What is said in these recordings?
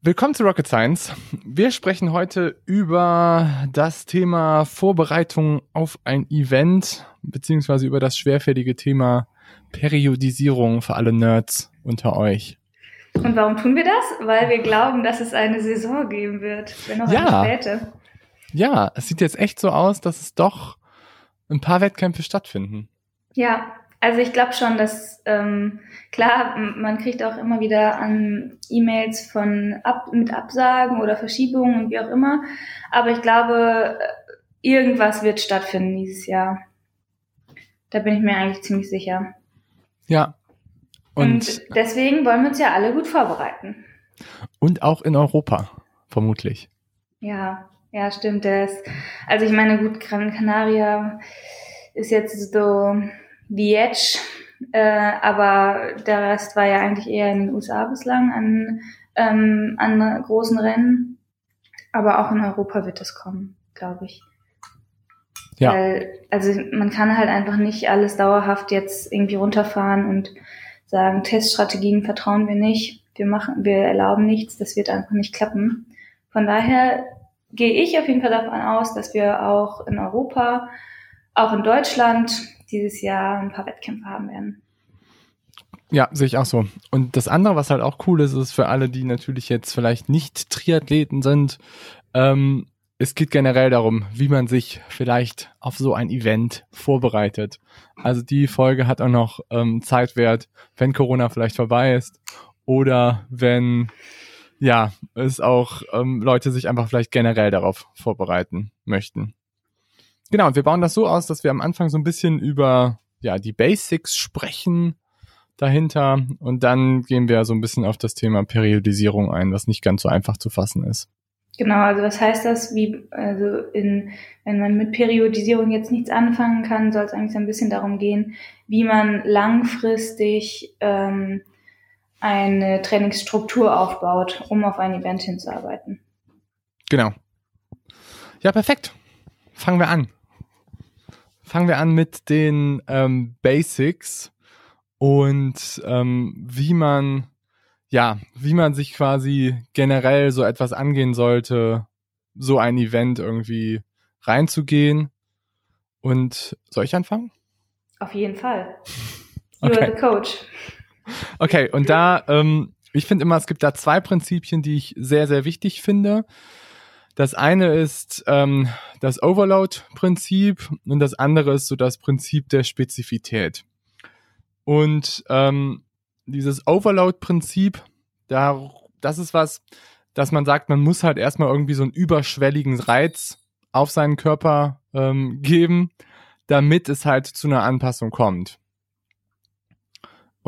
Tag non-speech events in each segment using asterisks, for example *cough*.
Willkommen zu Rocket Science. Wir sprechen heute über das Thema Vorbereitung auf ein Event, beziehungsweise über das schwerfällige Thema Periodisierung für alle Nerds unter euch. Und warum tun wir das? Weil wir glauben, dass es eine Saison geben wird, wenn auch Ja. eine späte. Ja, es sieht jetzt echt so aus, dass es doch ein paar Wettkämpfe stattfinden. Ja, also ich glaube schon, dass ähm, klar, man kriegt auch immer wieder an E-Mails von ab, mit Absagen oder Verschiebungen und wie auch immer. Aber ich glaube, äh, irgendwas wird stattfinden dieses Jahr. Da bin ich mir eigentlich ziemlich sicher. Ja. Und, Und, deswegen wollen wir uns ja alle gut vorbereiten. und auch in Europa, vermutlich. Ja, ja, stimmt. Das, also ich meine, gut, Gran Canaria ist jetzt so wie jetzt, äh, aber der Rest war ja eigentlich eher in den USA bislang an, ähm, an großen Rennen. Aber auch in Europa wird das kommen, glaube ich. Ja. Weil, also man kann halt einfach nicht alles dauerhaft jetzt irgendwie runterfahren und sagen, Teststrategien vertrauen wir nicht, wir machen, wir erlauben nichts, das wird einfach nicht klappen. Von daher gehe ich auf jeden Fall davon aus, dass wir auch in Europa, auch in Deutschland dieses Jahr ein paar Wettkämpfe haben werden. Ja, sehe ich auch so. Und das andere, was halt auch cool ist, ist für alle, die natürlich jetzt vielleicht nicht Triathleten sind, ähm, es geht generell darum, wie man sich vielleicht auf so ein Event vorbereitet. Also die Folge hat auch noch ähm, Zeitwert, wenn Corona vielleicht vorbei ist oder wenn ja es auch ähm, Leute sich einfach vielleicht generell darauf vorbereiten möchten. Genau, und wir bauen das so aus, dass wir am Anfang so ein bisschen über ja die Basics sprechen dahinter und dann gehen wir so ein bisschen auf das Thema Periodisierung ein, was nicht ganz so einfach zu fassen ist. Genau, also was heißt das, wie, also in, wenn man mit Periodisierung jetzt nichts anfangen kann, soll es eigentlich so ein bisschen darum gehen, wie man langfristig ähm, eine Trainingsstruktur aufbaut, um auf ein Event hinzuarbeiten. Genau. Ja, perfekt. Fangen wir an. Fangen wir an mit den ähm, Basics und ähm, wie man ja, wie man sich quasi generell so etwas angehen sollte, so ein Event irgendwie reinzugehen. Und soll ich anfangen? Auf jeden Fall. *laughs* You're Okay. the coach. Okay, und da, ähm, ich finde immer, es gibt da zwei Prinzipien, die ich sehr, sehr wichtig finde. Das eine ist ähm, das Overload-Prinzip und das andere ist so das Prinzip der Spezifität. Und ähm, dieses Overload-Prinzip, da, das ist was, dass man sagt, man muss halt erstmal irgendwie so einen überschwelligen Reiz auf seinen Körper ähm, geben, damit es halt zu einer Anpassung kommt.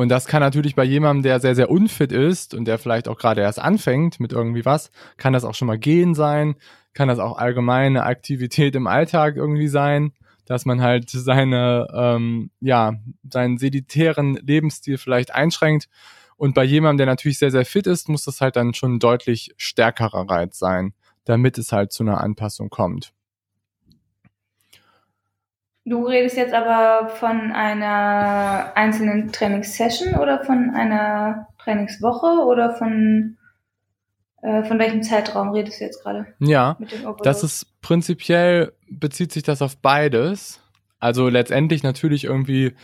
Und das kann natürlich bei jemandem, der sehr, sehr unfit ist und der vielleicht auch gerade erst anfängt mit irgendwie was, kann das auch schon mal gehen sein, kann das auch allgemeine Aktivität im Alltag irgendwie sein, dass man halt seine, ähm, ja, seinen seditären Lebensstil vielleicht einschränkt. Und bei jemandem, der natürlich sehr, sehr fit ist, muss das halt dann schon ein deutlich stärkerer Reiz sein, damit es halt zu einer Anpassung kommt. Du redest jetzt aber von einer einzelnen Trainingssession oder von einer Trainingswoche oder von, äh, von welchem Zeitraum redest du jetzt gerade Ja? Das ist prinzipiell bezieht sich das auf beides. Also letztendlich natürlich irgendwie,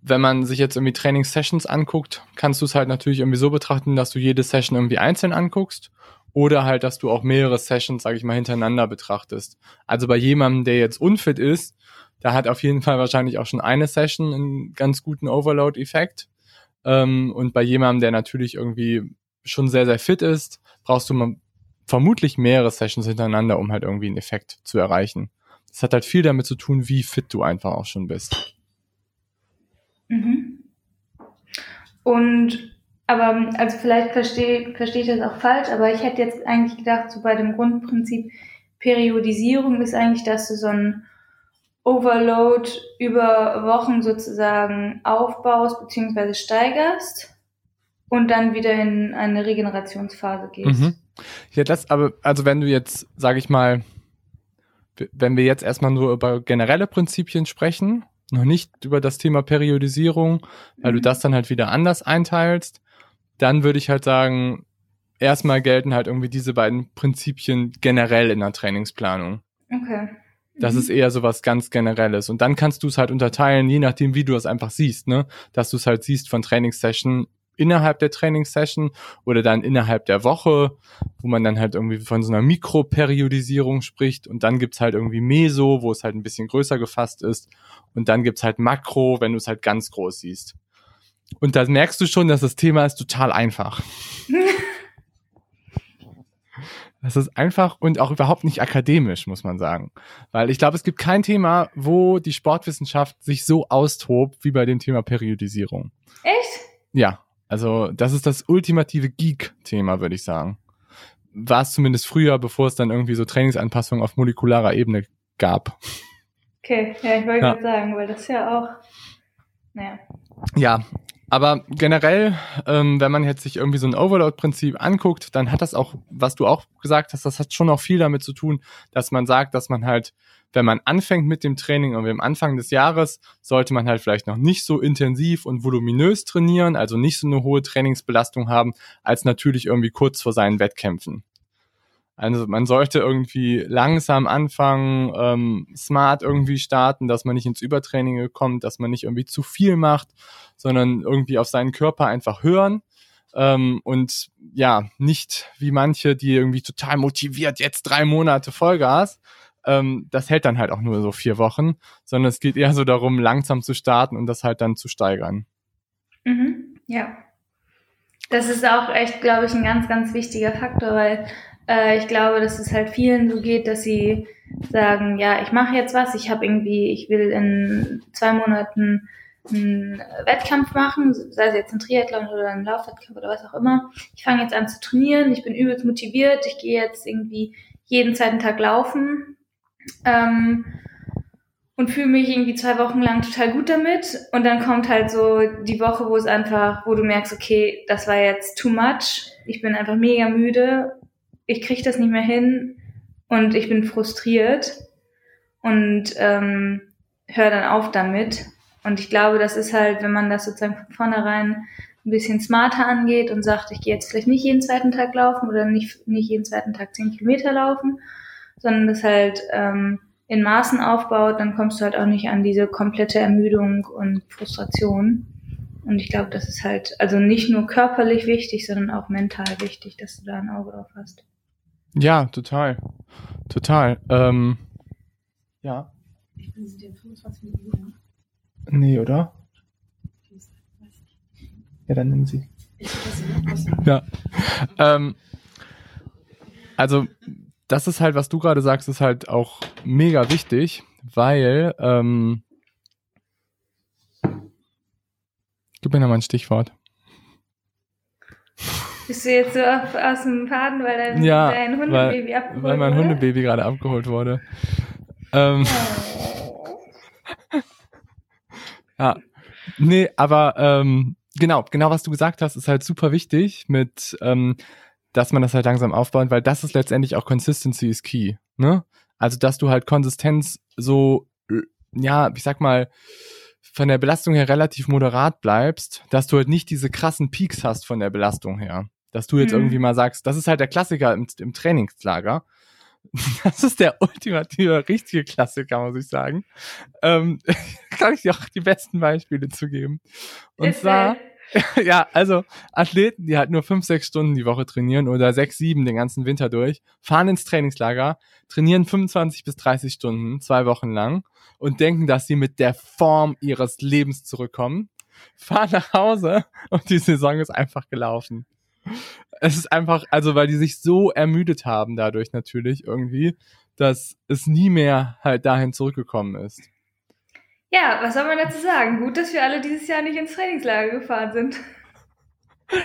wenn man sich jetzt irgendwie Trainingssessions anguckt, kannst du es halt natürlich irgendwie so betrachten, dass du jede Session irgendwie einzeln anguckst oder halt, dass du auch mehrere Sessions, sage ich mal, hintereinander betrachtest. Also bei jemandem, der jetzt unfit ist, da hat auf jeden Fall wahrscheinlich auch schon eine Session einen ganz guten Overload-Effekt. Ähm, und bei jemandem, der natürlich irgendwie schon sehr, sehr fit ist, brauchst du mal vermutlich mehrere Sessions hintereinander, um halt irgendwie einen Effekt zu erreichen. Das hat halt viel damit zu tun, wie fit du einfach auch schon bist. Mhm. Und aber also vielleicht verstehe verstehe ich das auch falsch, aber ich hätte jetzt eigentlich gedacht, so bei dem Grundprinzip Periodisierung ist eigentlich, dass du so ein Overload über Wochen sozusagen aufbaust bzw. steigerst und dann wieder in eine Regenerationsphase gehst. Mhm. Ja, das aber, also wenn du jetzt, sage ich mal, wenn wir jetzt erstmal nur über generelle Prinzipien sprechen, noch nicht über das Thema Periodisierung, weil mhm. du das dann halt wieder anders einteilst, dann würde ich halt sagen, erstmal gelten halt irgendwie diese beiden Prinzipien generell in der Trainingsplanung. Okay. Das mhm. ist eher so was ganz Generelles. Und dann kannst du es halt unterteilen, je nachdem, wie du es einfach siehst, ne? Dass du es halt siehst von Trainingssession innerhalb der Trainingssession oder dann innerhalb der Woche, wo man dann halt irgendwie von so einer Mikroperiodisierung spricht und dann gibt's halt irgendwie Meso, wo es halt ein bisschen größer gefasst ist und dann gibt's halt Makro, wenn du es halt ganz groß siehst. Und da merkst du schon, dass das Thema ist total einfach. *laughs* Das ist einfach und auch überhaupt nicht akademisch, muss man sagen. Weil ich glaube, es gibt kein Thema, wo die Sportwissenschaft sich so austobt wie bei dem Thema Periodisierung. Echt? Ja, also das ist das ultimative Geek-Thema, würde ich sagen. War es zumindest früher, bevor es dann irgendwie so Trainingsanpassungen auf molekularer Ebene gab. Okay, ja, ich wollte ja. gerade sagen, weil das ja auch, naja. Ja, aber generell, ähm, wenn man jetzt sich irgendwie so ein Overload-Prinzip anguckt, dann hat das auch, was du auch gesagt hast, das hat schon auch viel damit zu tun, dass man sagt, dass man halt, wenn man anfängt mit dem Training und am Anfang des Jahres, sollte man halt vielleicht noch nicht so intensiv und voluminös trainieren, also nicht so eine hohe Trainingsbelastung haben, als natürlich irgendwie kurz vor seinen Wettkämpfen. Also man sollte irgendwie langsam anfangen, ähm, smart irgendwie starten, dass man nicht ins Übertraining kommt, dass man nicht irgendwie zu viel macht, sondern irgendwie auf seinen Körper einfach hören ähm, und ja, nicht wie manche, die irgendwie total motiviert, jetzt drei Monate Vollgas. Ähm, das hält dann halt auch nur so vier Wochen, sondern es geht eher so darum, langsam zu starten und das halt dann zu steigern. Mhm, ja. Das ist auch echt, glaube ich, ein ganz, ganz wichtiger Faktor, weil äh, ich glaube, dass es halt vielen so geht, dass sie sagen, ja, ich mache jetzt was, ich habe irgendwie, ich will in zwei Monaten einen Wettkampf machen, sei es jetzt ein Triathlon oder ein Laufwettkampf oder was auch immer. Ich fange jetzt an zu trainieren, ich bin übelst motiviert, ich gehe jetzt irgendwie jeden zweiten Tag laufen ähm, und fühle mich irgendwie zwei Wochen lang total gut damit. Und dann kommt halt so die Woche, wo es einfach, wo du merkst, okay, das war jetzt too much, ich bin einfach mega müde ich kriege das nicht mehr hin und ich bin frustriert und ähm, höre dann auf damit. Und ich glaube, das ist halt, wenn man das sozusagen von vornherein ein bisschen smarter angeht und sagt, ich gehe jetzt vielleicht nicht jeden zweiten Tag laufen oder nicht, nicht jeden zweiten Tag zehn Kilometer laufen, sondern das halt ähm, in Maßen aufbaut, dann kommst du halt auch nicht an diese komplette Ermüdung und Frustration. Und ich glaube, das ist halt also nicht nur körperlich wichtig, sondern auch mental wichtig, dass du da ein Auge drauf hast. Ja, total. Total. Ähm, ja. Nee, oder? Ja, dann nimm sie. Ja. Ähm, also, das ist halt, was du gerade sagst, ist halt auch mega wichtig, weil, ähm, gib mir nochmal ein Stichwort. Bist du jetzt so auf, aus dem Faden, weil dein, ja, dein Hundebaby weil, abgeholt Weil mein wurde? Hundebaby gerade abgeholt wurde. Ähm, oh. ja. Nee, aber ähm, genau, genau was du gesagt hast, ist halt super wichtig mit, ähm, dass man das halt langsam aufbaut, weil das ist letztendlich auch Consistency is key. Ne? Also, dass du halt Konsistenz so, ja, ich sag mal, von der Belastung her relativ moderat bleibst, dass du halt nicht diese krassen Peaks hast von der Belastung her dass du jetzt mhm. irgendwie mal sagst, das ist halt der Klassiker im, im Trainingslager. *laughs* Das ist der ultimative, richtige Klassiker, muss ich sagen. Ähm, *laughs* kann ich dir auch die besten Beispiele zu geben. Und ist zwar, *laughs* ja, also Athleten, die halt nur fünf, sechs Stunden die Woche trainieren oder sechs, sieben den ganzen Winter durch, fahren ins Trainingslager, trainieren 25 bis 30 Stunden, zwei Wochen lang und denken, dass sie mit der Form ihres Lebens zurückkommen, fahren nach Hause und die Saison ist einfach gelaufen es ist einfach, also weil die sich so ermüdet haben dadurch natürlich irgendwie, dass es nie mehr halt dahin zurückgekommen ist. Ja, was soll man dazu sagen? Gut, dass wir alle dieses Jahr nicht ins Trainingslager gefahren sind.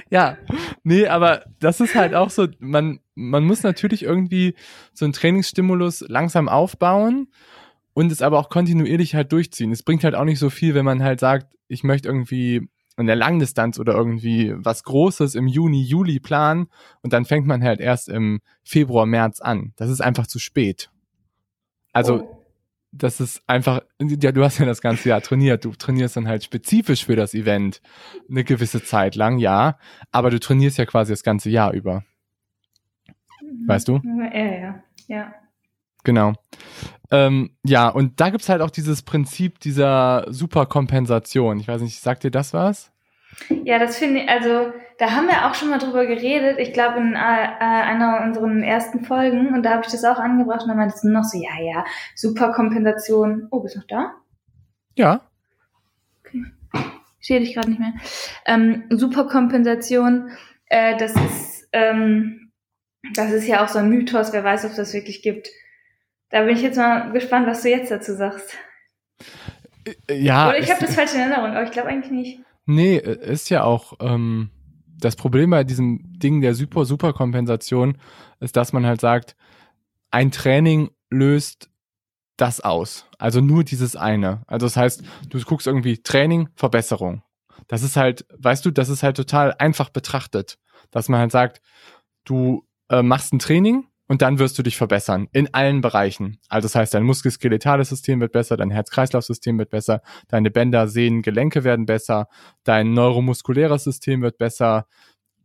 ja, nee, aber das ist halt auch so, man, man muss natürlich irgendwie so einen Trainingsstimulus langsam aufbauen und es aber auch kontinuierlich halt durchziehen. Es bringt halt auch nicht so viel, wenn man halt sagt, ich möchte irgendwie in der Langdistanz oder irgendwie was Großes im Juni, Juli planen und dann fängt man halt erst im Februar, März an. Das ist einfach zu spät. Also oh das ist einfach, ja, du hast ja das ganze Jahr trainiert. Du trainierst dann halt spezifisch für das Event eine gewisse Zeit lang, ja. Aber du trainierst ja quasi das ganze Jahr über. Weißt du? Ja, ja, ja. Genau. Ähm, ja, und da gibt's halt auch dieses Prinzip dieser Superkompensation. Ich weiß nicht, sagt dir das was? Ja, das finde ich, also da haben wir auch schon mal drüber geredet, ich glaube in äh, einer unserer ersten Folgen und da habe ich das auch angebracht und dann meinte es noch so, ja, ja, super Kompensation. Oh, bist du noch da? Ja. Okay. Ich sehe dich gerade nicht mehr. Ähm, super Kompensation, äh, das ist, ähm, das ist ja auch so ein Mythos, wer weiß, ob das wirklich gibt. Da bin ich jetzt mal gespannt, was du jetzt dazu sagst. Äh, ja. Oder ich habe das falsch in Erinnerung, aber ich glaube eigentlich nicht. Nee, ist ja auch ähm, das Problem bei diesem Ding der Super Superkompensation ist, dass man halt sagt, ein Training löst das aus. Also nur dieses eine. Also das heißt, du guckst irgendwie Training, Verbesserung. Das ist halt, weißt du, das ist halt total einfach betrachtet, dass man halt sagt, du äh, machst ein Training, und dann wirst du dich verbessern in allen Bereichen. Also das heißt, dein muskuloskeletales System wird besser, dein Herz-Kreislauf-System wird besser, deine Bänder, Sehnen, Gelenke werden besser, dein neuromuskuläres System wird besser.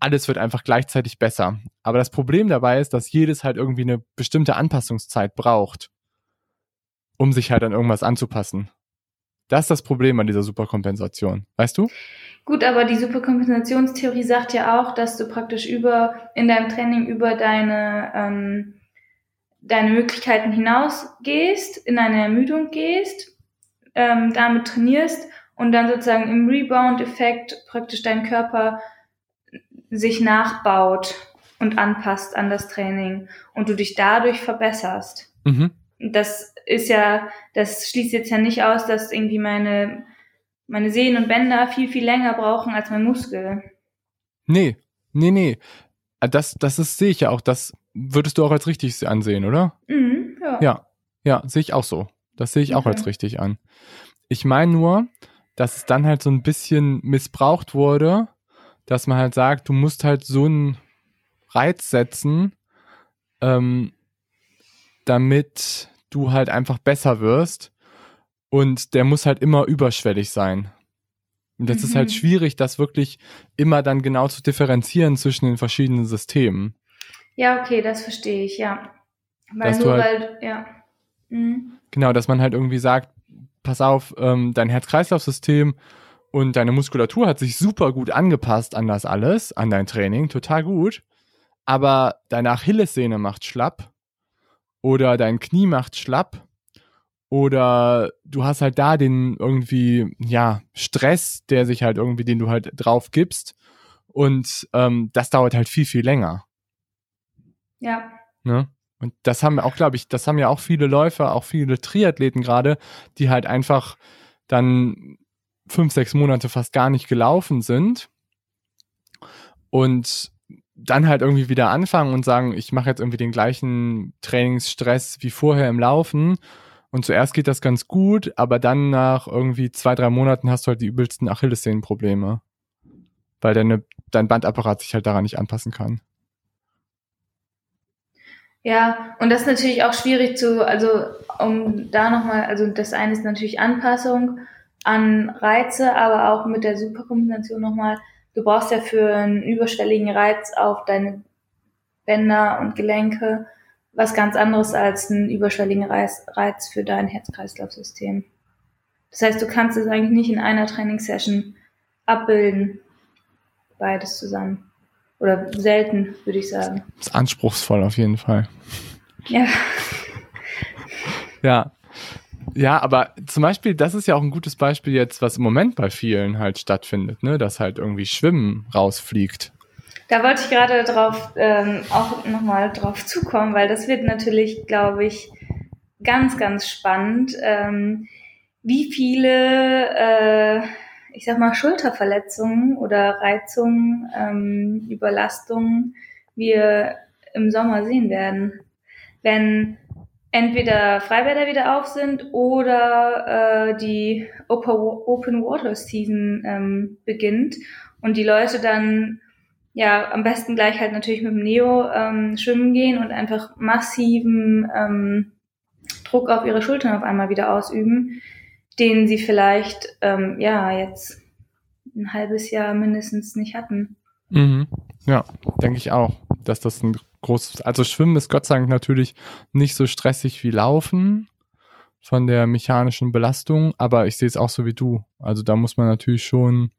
Alles wird einfach gleichzeitig besser. Aber das Problem dabei ist, dass jedes halt irgendwie eine bestimmte Anpassungszeit braucht, um sich halt an irgendwas anzupassen. Das ist das Problem an dieser Superkompensation. Weißt du? Gut, aber die Superkompensationstheorie sagt ja auch, dass du praktisch über in deinem Training über deine ähm, deine Möglichkeiten hinausgehst, in eine Ermüdung gehst, ähm, damit trainierst und dann sozusagen im Rebound-Effekt praktisch dein Körper sich nachbaut und anpasst an das Training und du dich dadurch verbesserst. Mhm. Das ist ja, das schließt jetzt ja nicht aus, dass irgendwie meine, meine Sehnen und Bänder viel, viel länger brauchen als mein Muskel. Nee, nee, nee. Ah, das, das ist, sehe ich ja auch. Das würdest du auch als richtig ansehen, oder? Mhm, ja. Ja, ja sehe ich auch so. Das sehe ich auch als richtig an. Ich meine nur, dass es dann halt so ein bisschen missbraucht wurde, dass man halt sagt, du musst halt so einen Reiz setzen, ähm, damit du halt einfach besser wirst. Und der muss halt immer überschwellig sein. Und das mhm. ist halt mhm. schwierig, das wirklich immer dann genau zu differenzieren zwischen den verschiedenen Systemen. Ja, okay, das verstehe ich, ja. Weil dass nur, halt, weil, ja. Mhm. Genau, dass man halt irgendwie sagt, pass auf, ähm, dein Herz-Kreislauf-System und deine Muskulatur hat sich super gut angepasst an das alles, an dein Training, total gut. Aber deine Achillessehne macht schlapp oder dein Knie macht schlapp oder du hast halt da den irgendwie, ja, Stress, der sich halt irgendwie, den du halt drauf gibst und ähm, das dauert halt viel, viel länger. Ja. Ne? Und das haben auch, glaube ich, das haben ja auch viele Läufer, auch viele Triathleten gerade, die halt einfach dann fünf, sechs Monate fast gar nicht gelaufen sind und dann halt irgendwie wieder anfangen und sagen, ich mache jetzt irgendwie den gleichen Trainingsstress wie vorher im Laufen. Und zuerst geht das ganz gut, aber dann nach irgendwie zwei, drei Monaten hast du halt die übelsten Achillessehnenprobleme. Weil deine, dein Bandapparat sich halt daran nicht anpassen kann. Ja, und das ist natürlich auch schwierig zu, also um da nochmal, also das eine ist natürlich Anpassung an Reize, aber auch mit der Superkombination nochmal, du brauchst ja für einen überschwelligen Reiz auf deine Bänder und Gelenke was ganz anderes als einen überschwelligen Reiz, Reiz für dein Herz-Kreislauf-System. Das heißt, du kannst es eigentlich nicht in einer Trainingssession abbilden, beides zusammen. Oder selten, würde ich sagen. Das ist anspruchsvoll auf jeden Fall. Ja. ja. Ja, aber zum Beispiel, das ist ja auch ein gutes Beispiel jetzt, was im Moment bei vielen halt stattfindet, ne? dass halt irgendwie Schwimmen rausfliegt. Da wollte ich gerade drauf ähm, auch nochmal drauf zukommen, weil das wird natürlich, glaube ich, ganz, ganz spannend. Ähm, wie viele, äh, ich sag mal, Schulterverletzungen oder Reizungen, ähm, Überlastungen wir im Sommer sehen werden. Wenn entweder Freibäder wieder auf sind oder äh, die Open Water Season ähm, beginnt und die Leute dann ja am besten gleich halt natürlich mit dem Neo ähm, schwimmen gehen und einfach massiven ähm, Druck auf ihre Schultern auf einmal wieder ausüben, den sie vielleicht ähm, ja jetzt ein halbes Jahr mindestens nicht hatten. Mhm. Ja, denke ich auch, dass das ein großes, also Schwimmen ist Gott sei Dank natürlich nicht so stressig wie Laufen von der mechanischen Belastung, aber ich sehe es auch so wie du. Also da muss man natürlich schon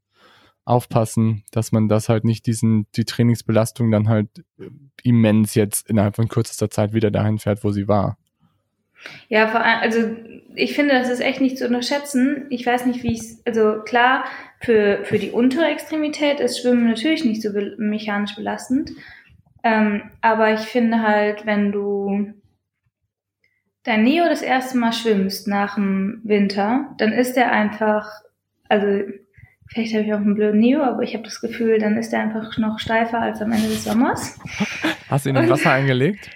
aufpassen, dass man das halt nicht diesen, die Trainingsbelastung dann halt immens jetzt innerhalb von kürzester Zeit wieder dahin fährt, wo sie war. Ja, vor allem, also ich finde, das ist echt nicht zu unterschätzen. Ich weiß nicht, wie es, also klar, für, für die untere Extremität ist Schwimmen natürlich nicht so be mechanisch belastend. Ähm, aber ich finde halt, wenn du dein Neo das erste Mal schwimmst nach dem Winter, dann ist der einfach, also vielleicht habe ich auch einen blöden Neo, aber ich habe das Gefühl, dann ist der einfach noch steifer als am Ende des Sommers. *laughs* Hast du ihn in Wasser eingelegt?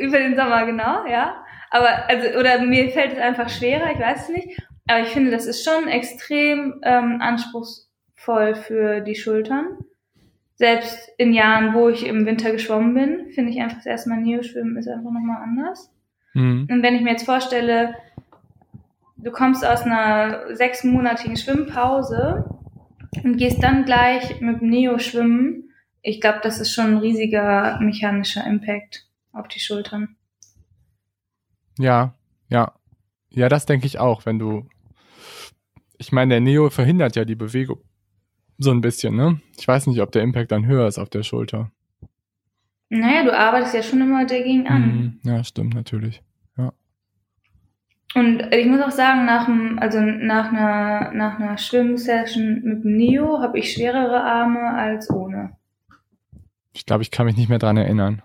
Über den Sommer, genau, ja. Aber, also, oder mir fällt es einfach schwerer, ich weiß es nicht. Aber ich finde, das ist schon extrem ähm, anspruchsvoll für die Schultern. Selbst in Jahren, wo ich im Winter geschwommen bin, finde ich einfach das erste Mal Neo-Schwimmen ist einfach nochmal anders. Mhm. Und wenn ich mir jetzt vorstelle, du kommst aus einer sechsmonatigen Schwimmpause und gehst dann gleich mit dem Neo schwimmen, ich glaube, das ist schon ein riesiger mechanischer Impact auf die Schultern. Ja, ja. Ja, das denke ich auch, wenn du. Ich meine, der Neo verhindert ja die Bewegung so ein bisschen, ne? Ich weiß nicht, ob der Impact dann höher ist auf der Schulter. Naja, du arbeitest ja schon immer dagegen an. Mhm. Ja, stimmt, natürlich. Und ich muss auch sagen, nach dem, also nach einer, nach einer Schwimmsession mit dem Neo habe ich schwerere Arme als ohne. Ich glaube, ich kann mich nicht mehr dran erinnern.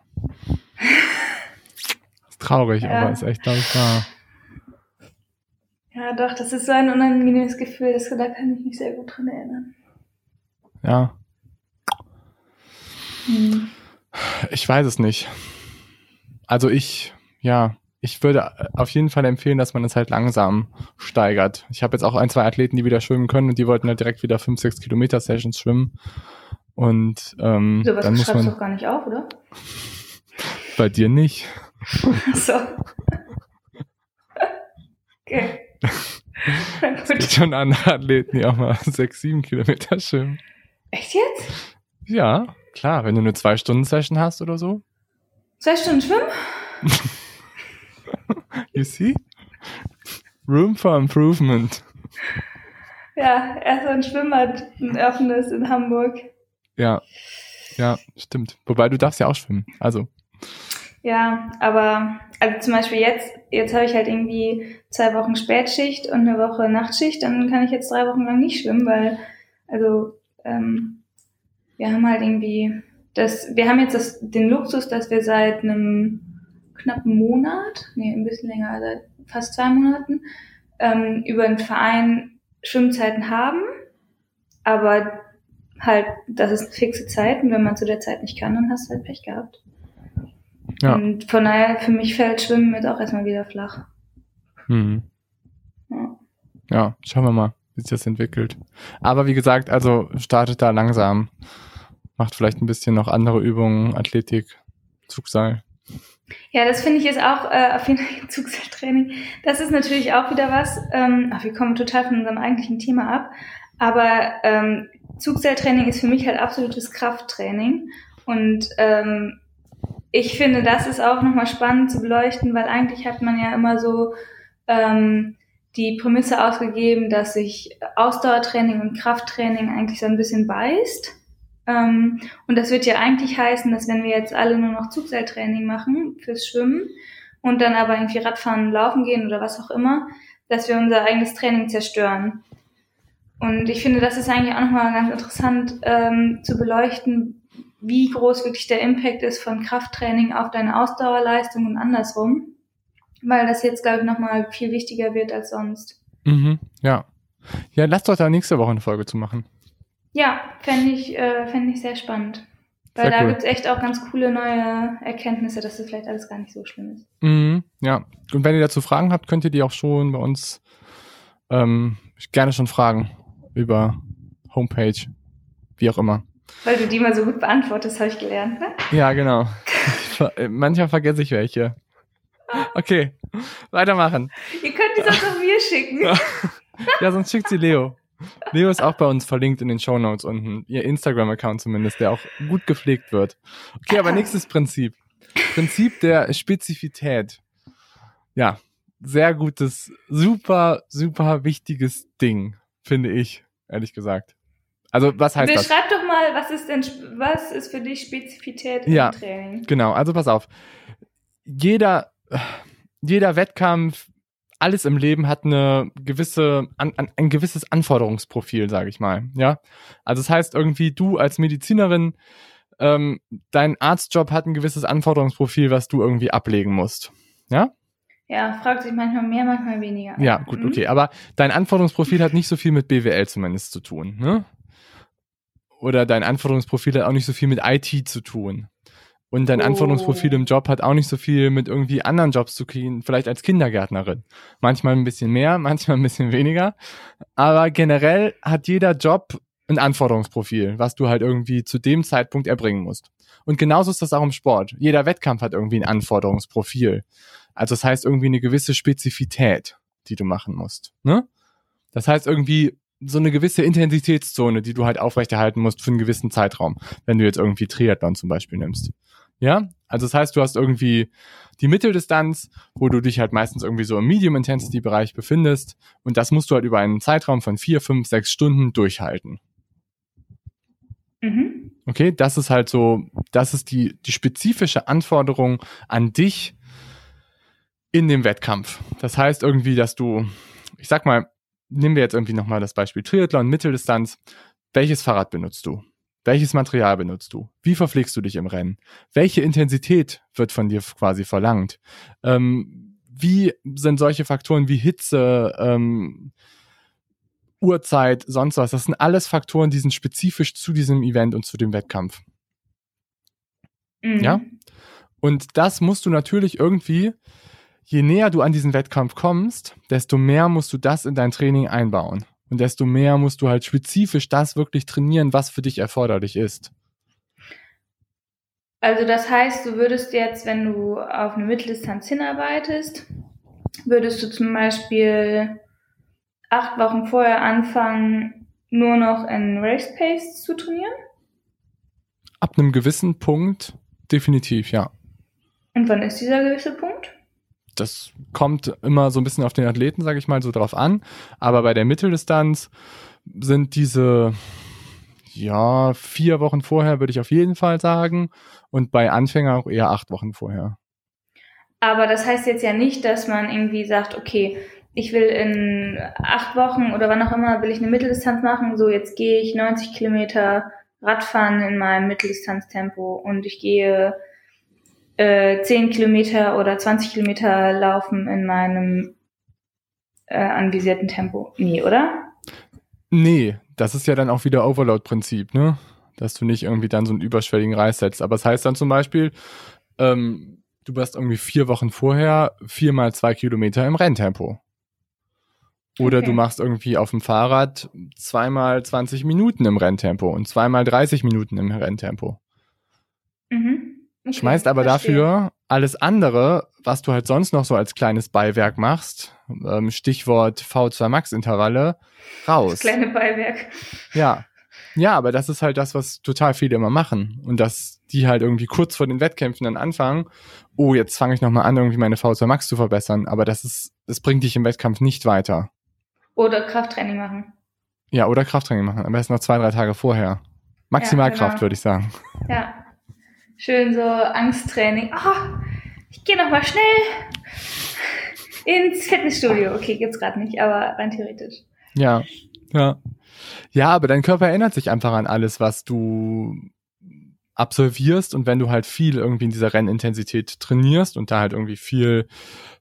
*laughs* ist traurig, ja. aber ist echt, glaube ich, wahr. Ja, doch, das ist so ein unangenehmes Gefühl, das, da kann ich mich sehr gut dran erinnern. Ja. Hm. Ich weiß es nicht. Also ich, ja, ich würde auf jeden Fall empfehlen, dass man es halt langsam steigert. Ich habe jetzt auch ein, zwei Athleten, die wieder schwimmen können und die wollten halt direkt wieder fünf, sechs Kilometer Sessions schwimmen. Und ähm, so was dann muss man doch gar nicht auf, oder? *laughs* Bei dir nicht. Ach so. okay. Es gibt schon andere Athleten, die auch mal *laughs* sechs, sieben Kilometer schwimmen. Echt jetzt? Ja, klar, wenn du eine Zwei-Stunden-Session hast oder so. Zwei Stunden schwimmen? *laughs* you see? Room for improvement. Ja, erst ein Schwimmbad, ein offenes in Hamburg. Ja, ja, stimmt. Wobei du darfst ja auch schwimmen, also. Ja, aber also zum Beispiel jetzt, jetzt habe ich halt irgendwie zwei Wochen Spätschicht und eine Woche Nachtschicht, dann kann ich jetzt drei Wochen lang nicht schwimmen, weil, also ähm, wir haben halt irgendwie das, wir haben jetzt das, den Luxus, dass wir seit einem knappen Monat, nee, ein bisschen länger, seit fast zwei Monaten, ähm, über den Verein Schwimmzeiten haben, aber halt, das ist eine fixe Zeit und wenn man zu der Zeit nicht kann, dann hast du halt Pech gehabt. Ja. Und von daher, für mich fällt Schwimmen jetzt auch erstmal wieder flach. Mhm. Ja. ja, schauen wir mal wie sich das entwickelt. Aber wie gesagt, also startet da langsam. Macht vielleicht ein bisschen noch andere Übungen, Athletik, Zugseil. Ja, das finde ich ist auch äh, auf jeden Fall Zugseiltraining. Das ist natürlich auch wieder was. Ähm, ach, wir kommen total von unserem eigentlichen Thema ab. Aber ähm, Zugseiltraining ist für mich halt absolutes Krafttraining. Und ähm, ich finde, das ist auch nochmal spannend zu beleuchten, weil eigentlich hat man ja immer so ähm, die Prämisse ausgegeben, dass sich Ausdauertraining und Krafttraining eigentlich so ein bisschen beißt. Ähm, und das wird ja eigentlich heißen, dass wenn wir jetzt alle nur noch Zugseiltraining machen fürs Schwimmen und dann aber irgendwie Radfahren, Laufen gehen oder was auch immer, dass wir unser eigenes Training zerstören. Und ich finde, das ist eigentlich auch nochmal ganz interessant ähm, zu beleuchten, wie groß wirklich der Impact ist von Krafttraining auf deine Ausdauerleistung und andersrum weil das jetzt, glaube ich, nochmal viel wichtiger wird als sonst. Mhm, ja. Ja, lass doch da nächste Woche eine Folge zu machen. Ja, fände ich, äh, fänd ich sehr spannend. Weil Sehr da cool. gibt's echt auch ganz coole neue Erkenntnisse, dass das vielleicht alles gar nicht so schlimm ist. Mhm, ja. Und wenn ihr dazu Fragen habt, könnt ihr die auch schon bei uns ähm, gerne schon fragen über Homepage, wie auch immer. Weil du die mal so gut beantwortest, habe ich gelernt, ne? Ja, genau. *laughs* Manchmal vergesse ich welche. Okay, weitermachen. Ihr könnt die sonst auch mir schicken. *laughs* Ja, sonst schickt sie Leo. Leo ist auch bei uns verlinkt in den Shownotes unten. Ihr Instagram-Account zumindest, der auch gut gepflegt wird. Okay, aber nächstes Prinzip. Prinzip der Spezifität. Ja, sehr gutes, super, super wichtiges Ding, finde ich, ehrlich gesagt. Also, was heißt das? Beschreib doch mal, was ist denn, was ist für dich Spezifität Ja. im Training? Genau, also pass auf. Jeder, jeder Wettkampf, alles im Leben hat eine gewisse, an, an, ein gewisses Anforderungsprofil, sage ich mal. Ja, also das heißt irgendwie du als Medizinerin, ähm, dein Arztjob hat ein gewisses Anforderungsprofil, was du irgendwie ablegen musst. Ja, Ja, fragt sich manchmal mehr, manchmal weniger. ja, gut, Mhm. okay. Aber dein Anforderungsprofil hat nicht so viel mit BWL zumindest zu tun, ne? Oder dein Anforderungsprofil hat auch nicht so viel mit IT zu tun. Und dein Oh. Anforderungsprofil im Job hat auch nicht so viel mit irgendwie anderen Jobs zu tun, vielleicht als Kindergärtnerin. Manchmal ein bisschen mehr, *laughs* manchmal ein bisschen weniger. Aber generell hat jeder Job ein Anforderungsprofil, was du halt irgendwie zu dem Zeitpunkt erbringen musst. Und genauso ist das auch im Sport. Jeder Wettkampf hat irgendwie ein Anforderungsprofil. Also das heißt irgendwie eine gewisse Spezifität, die du machen musst. Ne? Das heißt irgendwie so eine gewisse Intensitätszone, die du halt aufrechterhalten musst für einen gewissen Zeitraum, wenn du jetzt irgendwie Triathlon zum Beispiel nimmst. Ja, also das heißt, du hast irgendwie die Mitteldistanz, wo du dich halt meistens irgendwie so im Medium-Intensity-Bereich befindest und das musst du halt über einen Zeitraum von vier, fünf, sechs Stunden durchhalten. Mhm. Okay, das ist halt so, das ist die, die spezifische Anforderung an dich in dem Wettkampf. Das heißt irgendwie, dass du, ich sag mal, nehmen wir jetzt irgendwie nochmal das Beispiel Triathlon, Mitteldistanz. Welches Fahrrad benutzt du? Welches Material benutzt du? Wie verpflegst du dich im Rennen? Welche Intensität wird von dir quasi verlangt? Ähm, wie sind solche Faktoren wie Hitze, ähm, Uhrzeit, sonst was? Das sind alles Faktoren, die sind spezifisch zu diesem Event und zu dem Wettkampf. Mhm. Ja? Und das musst du natürlich irgendwie, je näher du an diesen Wettkampf kommst, desto mehr musst du das in dein Training einbauen. Und desto mehr musst du halt spezifisch das wirklich trainieren, was für dich erforderlich ist. Also das heißt, du würdest jetzt, wenn du auf eine Mitteldistanz hinarbeitest, würdest du zum Beispiel acht Wochen vorher anfangen, nur noch in Race Pace zu trainieren? Ab einem gewissen Punkt definitiv, ja. Und wann ist dieser gewisse Punkt? Das kommt immer so ein bisschen auf den Athleten, sage ich mal, so drauf an. Aber bei der Mitteldistanz sind diese, ja, vier Wochen vorher, würde ich auf jeden Fall sagen. Und bei Anfänger auch eher acht Wochen vorher. Aber das heißt jetzt ja nicht, dass man irgendwie sagt, okay, ich will in acht Wochen oder wann auch immer, will ich eine Mitteldistanz machen. So, jetzt gehe ich 90 Kilometer Radfahren in meinem Mitteldistanztempo und ich gehe äh, 10 Kilometer oder 20 Kilometer laufen in meinem äh, anvisierten Tempo. Nee, oder? Nee, das ist ja dann auch wieder Overload-Prinzip, ne? Dass du nicht irgendwie dann so einen überschwelligen Reiß setzt. Aber das heißt dann zum Beispiel, ähm, du warst irgendwie vier Wochen vorher viermal zwei Kilometer im Renntempo. Oder Okay. du machst irgendwie auf dem Fahrrad zweimal 20 Minuten im Renntempo und zweimal 30 Minuten im Renntempo. Mhm. Okay, Schmeißt aber verstehe. dafür alles andere, was du halt sonst noch so als kleines Beiwerk machst, ähm, Stichwort V2 Max Intervalle, raus. Das kleine Beiwerk. Ja. Ja, aber das ist halt das, was total viele immer machen. Und dass die halt irgendwie kurz vor den Wettkämpfen dann anfangen, oh, jetzt fange ich nochmal an, irgendwie meine V2 Max zu verbessern. Aber das ist, das bringt dich im Wettkampf nicht weiter. Oder Krafttraining machen. Ja, oder Krafttraining machen. Am besten noch zwei, drei Tage vorher. Maximalkraft, genau. würde ich sagen. Ja. Schön so Angsttraining. Ah, ich gehe noch mal schnell ins Fitnessstudio. Okay, gibt's gerade nicht, aber rein theoretisch. Ja, ja. Ja, aber dein Körper erinnert sich einfach an alles, was du absolvierst und wenn du halt viel irgendwie in dieser Rennintensität trainierst und da halt irgendwie viel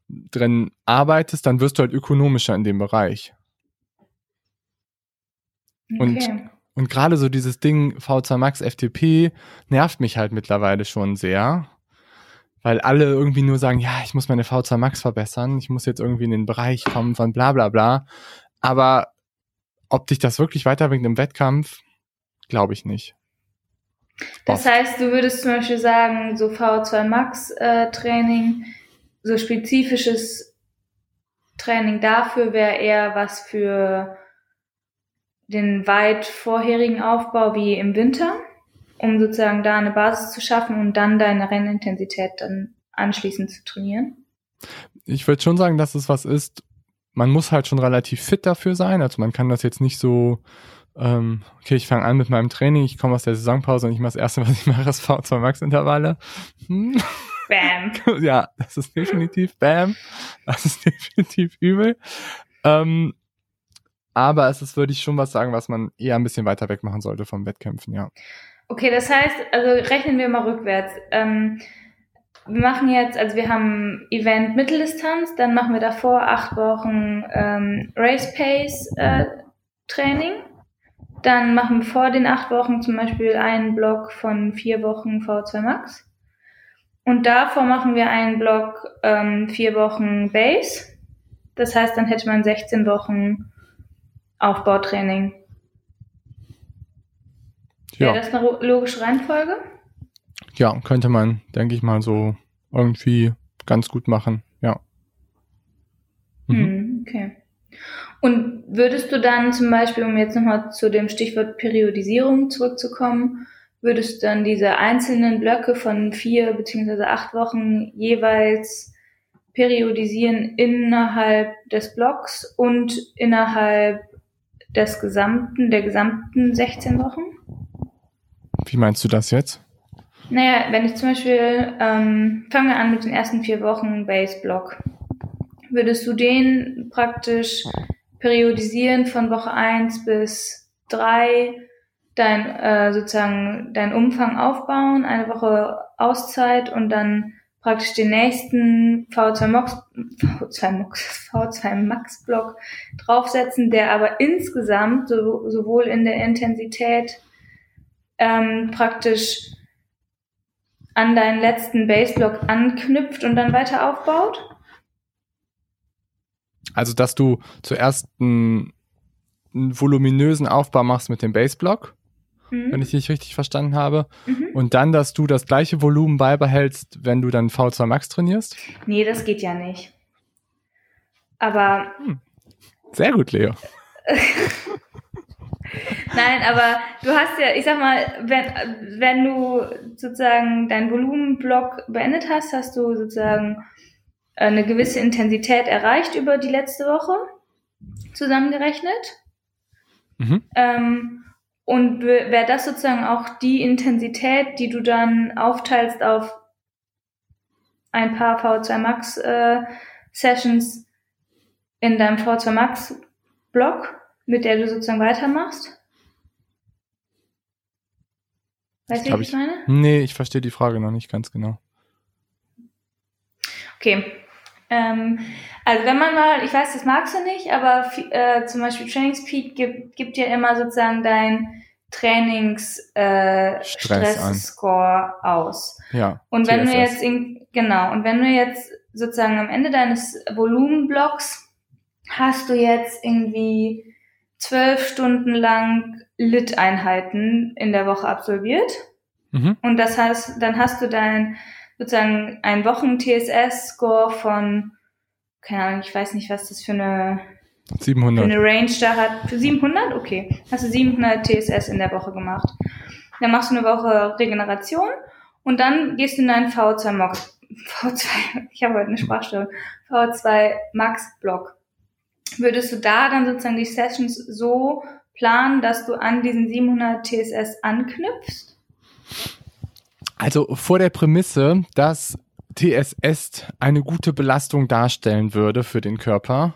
drin arbeitest, dann wirst du halt ökonomischer in dem Bereich. Okay. Und, und gerade so dieses Ding V2 Max FTP nervt mich halt mittlerweile schon sehr. Weil alle irgendwie nur sagen, ja, ich muss meine V2 Max verbessern, ich muss jetzt irgendwie in den Bereich kommen von bla bla bla. Aber ob dich das wirklich weiterbringt im Wettkampf, glaube ich nicht. Das heißt, du würdest zum Beispiel sagen, so V2 Max äh, Training, so spezifisches Training dafür wäre eher was für den weit vorherigen Aufbau wie im Winter, um sozusagen da eine Basis zu schaffen und dann deine Rennintensität dann anschließend zu trainieren? Ich würde schon sagen, dass es was ist, man muss halt schon relativ fit dafür sein. Also man kann das jetzt nicht so, ähm, okay, ich fange an mit meinem Training, ich komme aus der Saisonpause und ich mache das erste, was ich mache, ist V2 Max Intervalle. Hm. Bam. *laughs* ja, das ist definitiv Bam. Das ist *laughs* definitiv übel. Ähm, aber es ist, würde ich schon was sagen, was man eher ein bisschen weiter weg machen sollte vom Wettkämpfen, ja. Okay, das heißt, also rechnen wir mal rückwärts. Ähm, wir machen jetzt, also wir haben Event Mitteldistanz, dann machen wir davor acht Wochen ähm, Race Pace äh, Training. Dann machen wir vor den acht Wochen zum Beispiel einen Block von vier Wochen V2 Max. Und davor machen wir einen Block ähm, vier Wochen Base. Das heißt, dann hätte man 16 Wochen Aufbautraining. Ja. Wäre das eine logische Reihenfolge? Ja, könnte man, denke ich mal, so irgendwie ganz gut machen, ja. Mhm. Hm, okay. Und würdest du dann zum Beispiel, um jetzt nochmal zu dem Stichwort Periodisierung zurückzukommen, würdest du dann diese einzelnen Blöcke von vier beziehungsweise acht Wochen jeweils periodisieren innerhalb des Blocks und innerhalb des gesamten, der gesamten 16 Wochen? Wie meinst du das jetzt? Naja, wenn ich zum Beispiel, ähm, fangen wir an mit den ersten vier Wochen Base-Block. Würdest du den praktisch periodisieren von Woche 1 bis 3, dein, äh, sozusagen deinen Umfang aufbauen, eine Woche Auszeit und dann praktisch den nächsten V2 Max, V2 Max, V2 Max Block draufsetzen, der aber insgesamt so, sowohl in der Intensität ähm, praktisch an deinen letzten Baseblock anknüpft und dann weiter aufbaut? Also, dass du zuerst einen, einen voluminösen Aufbau machst mit dem Baseblock mhm. wenn ich dich richtig verstanden habe. Mhm. Und dann, dass du das gleiche Volumen beibehältst, wenn du dann V2 Max trainierst? Nee, das geht ja nicht. Aber. Hm. Sehr gut, Leo. *laughs* Nein, aber du hast ja, ich sag mal, wenn, wenn du sozusagen deinen Volumenblock beendet hast, hast du sozusagen eine gewisse Intensität erreicht über die letzte Woche zusammengerechnet. Mhm. Ähm, und wäre das sozusagen auch die Intensität, die du dann aufteilst auf ein paar V2 Max äh, Sessions in deinem V2 Max Blog, mit der du sozusagen weitermachst? Weißt du, ich, ich meine? Nee, ich verstehe die Frage noch nicht ganz genau. Okay. Ähm, also wenn man mal, ich weiß, das magst du nicht, aber äh, zum Beispiel Trainingspeak gibt, gibt ja immer sozusagen dein Trainings äh, Stress-Score aus. Ja. Und wenn TSS. du jetzt in, genau und wenn du jetzt sozusagen am Ende deines Volumenblocks hast du jetzt irgendwie zwölf Stunden lang Lit-Einheiten in der Woche absolviert. Mhm. Und das heißt, dann hast du dein sozusagen ein Wochen-TSS-Score von, keine Ahnung, ich weiß nicht, was das für eine 700. Für eine Range da hat. Für 700? Okay. Hast du 700 TSS in der Woche gemacht. Dann machst du eine Woche Regeneration und dann gehst du in deinen V2 Max, V2, ich habe heute eine Sprachstörung, V2 Max Block. Würdest du da dann sozusagen die Sessions so planen, dass du an diesen 700 TSS anknüpfst? Also vor der Prämisse, dass TSS eine gute Belastung darstellen würde für den Körper,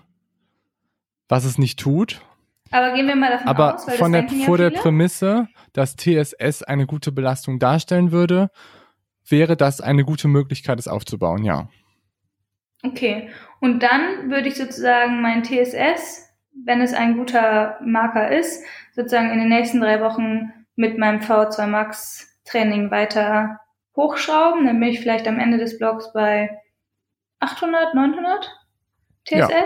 was es nicht tut. Aber gehen wir mal davon Aber aus, weil von der, vor ja der Prämisse, dass TSS eine gute Belastung darstellen würde, wäre das eine gute Möglichkeit, es aufzubauen, ja. Okay. Und dann würde ich sozusagen mein TSS wenn es ein guter Marker ist, sozusagen in den nächsten drei Wochen mit meinem V2 Max Training weiter hochschrauben. Dann bin ich vielleicht am Ende des Blogs bei 800, 900 TSS. Ja.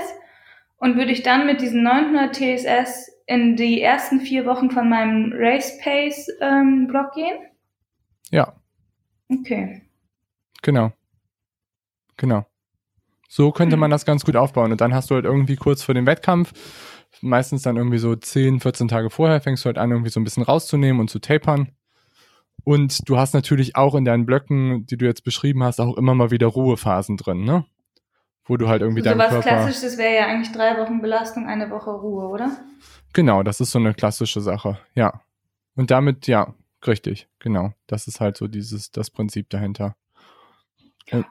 Und würde ich dann mit diesen 900 TSS in die ersten vier Wochen von meinem Race Pace ähm, Blog gehen? Ja. Okay. Genau. Genau. So könnte man das ganz gut aufbauen. Und dann hast du halt irgendwie kurz vor dem Wettkampf, meistens dann irgendwie so 10, 14 Tage vorher, fängst du halt an, irgendwie so ein bisschen rauszunehmen und zu tapern. Und du hast natürlich auch in deinen Blöcken, die du jetzt beschrieben hast, auch immer mal wieder Ruhephasen drin, ne? Wo du halt irgendwie so deinen was Körper... Klassisches wäre ja eigentlich drei Wochen Belastung, eine Woche Ruhe, oder? Genau, das ist so eine klassische Sache, ja. Und damit, ja, richtig, genau. Das ist halt so dieses, das Prinzip dahinter.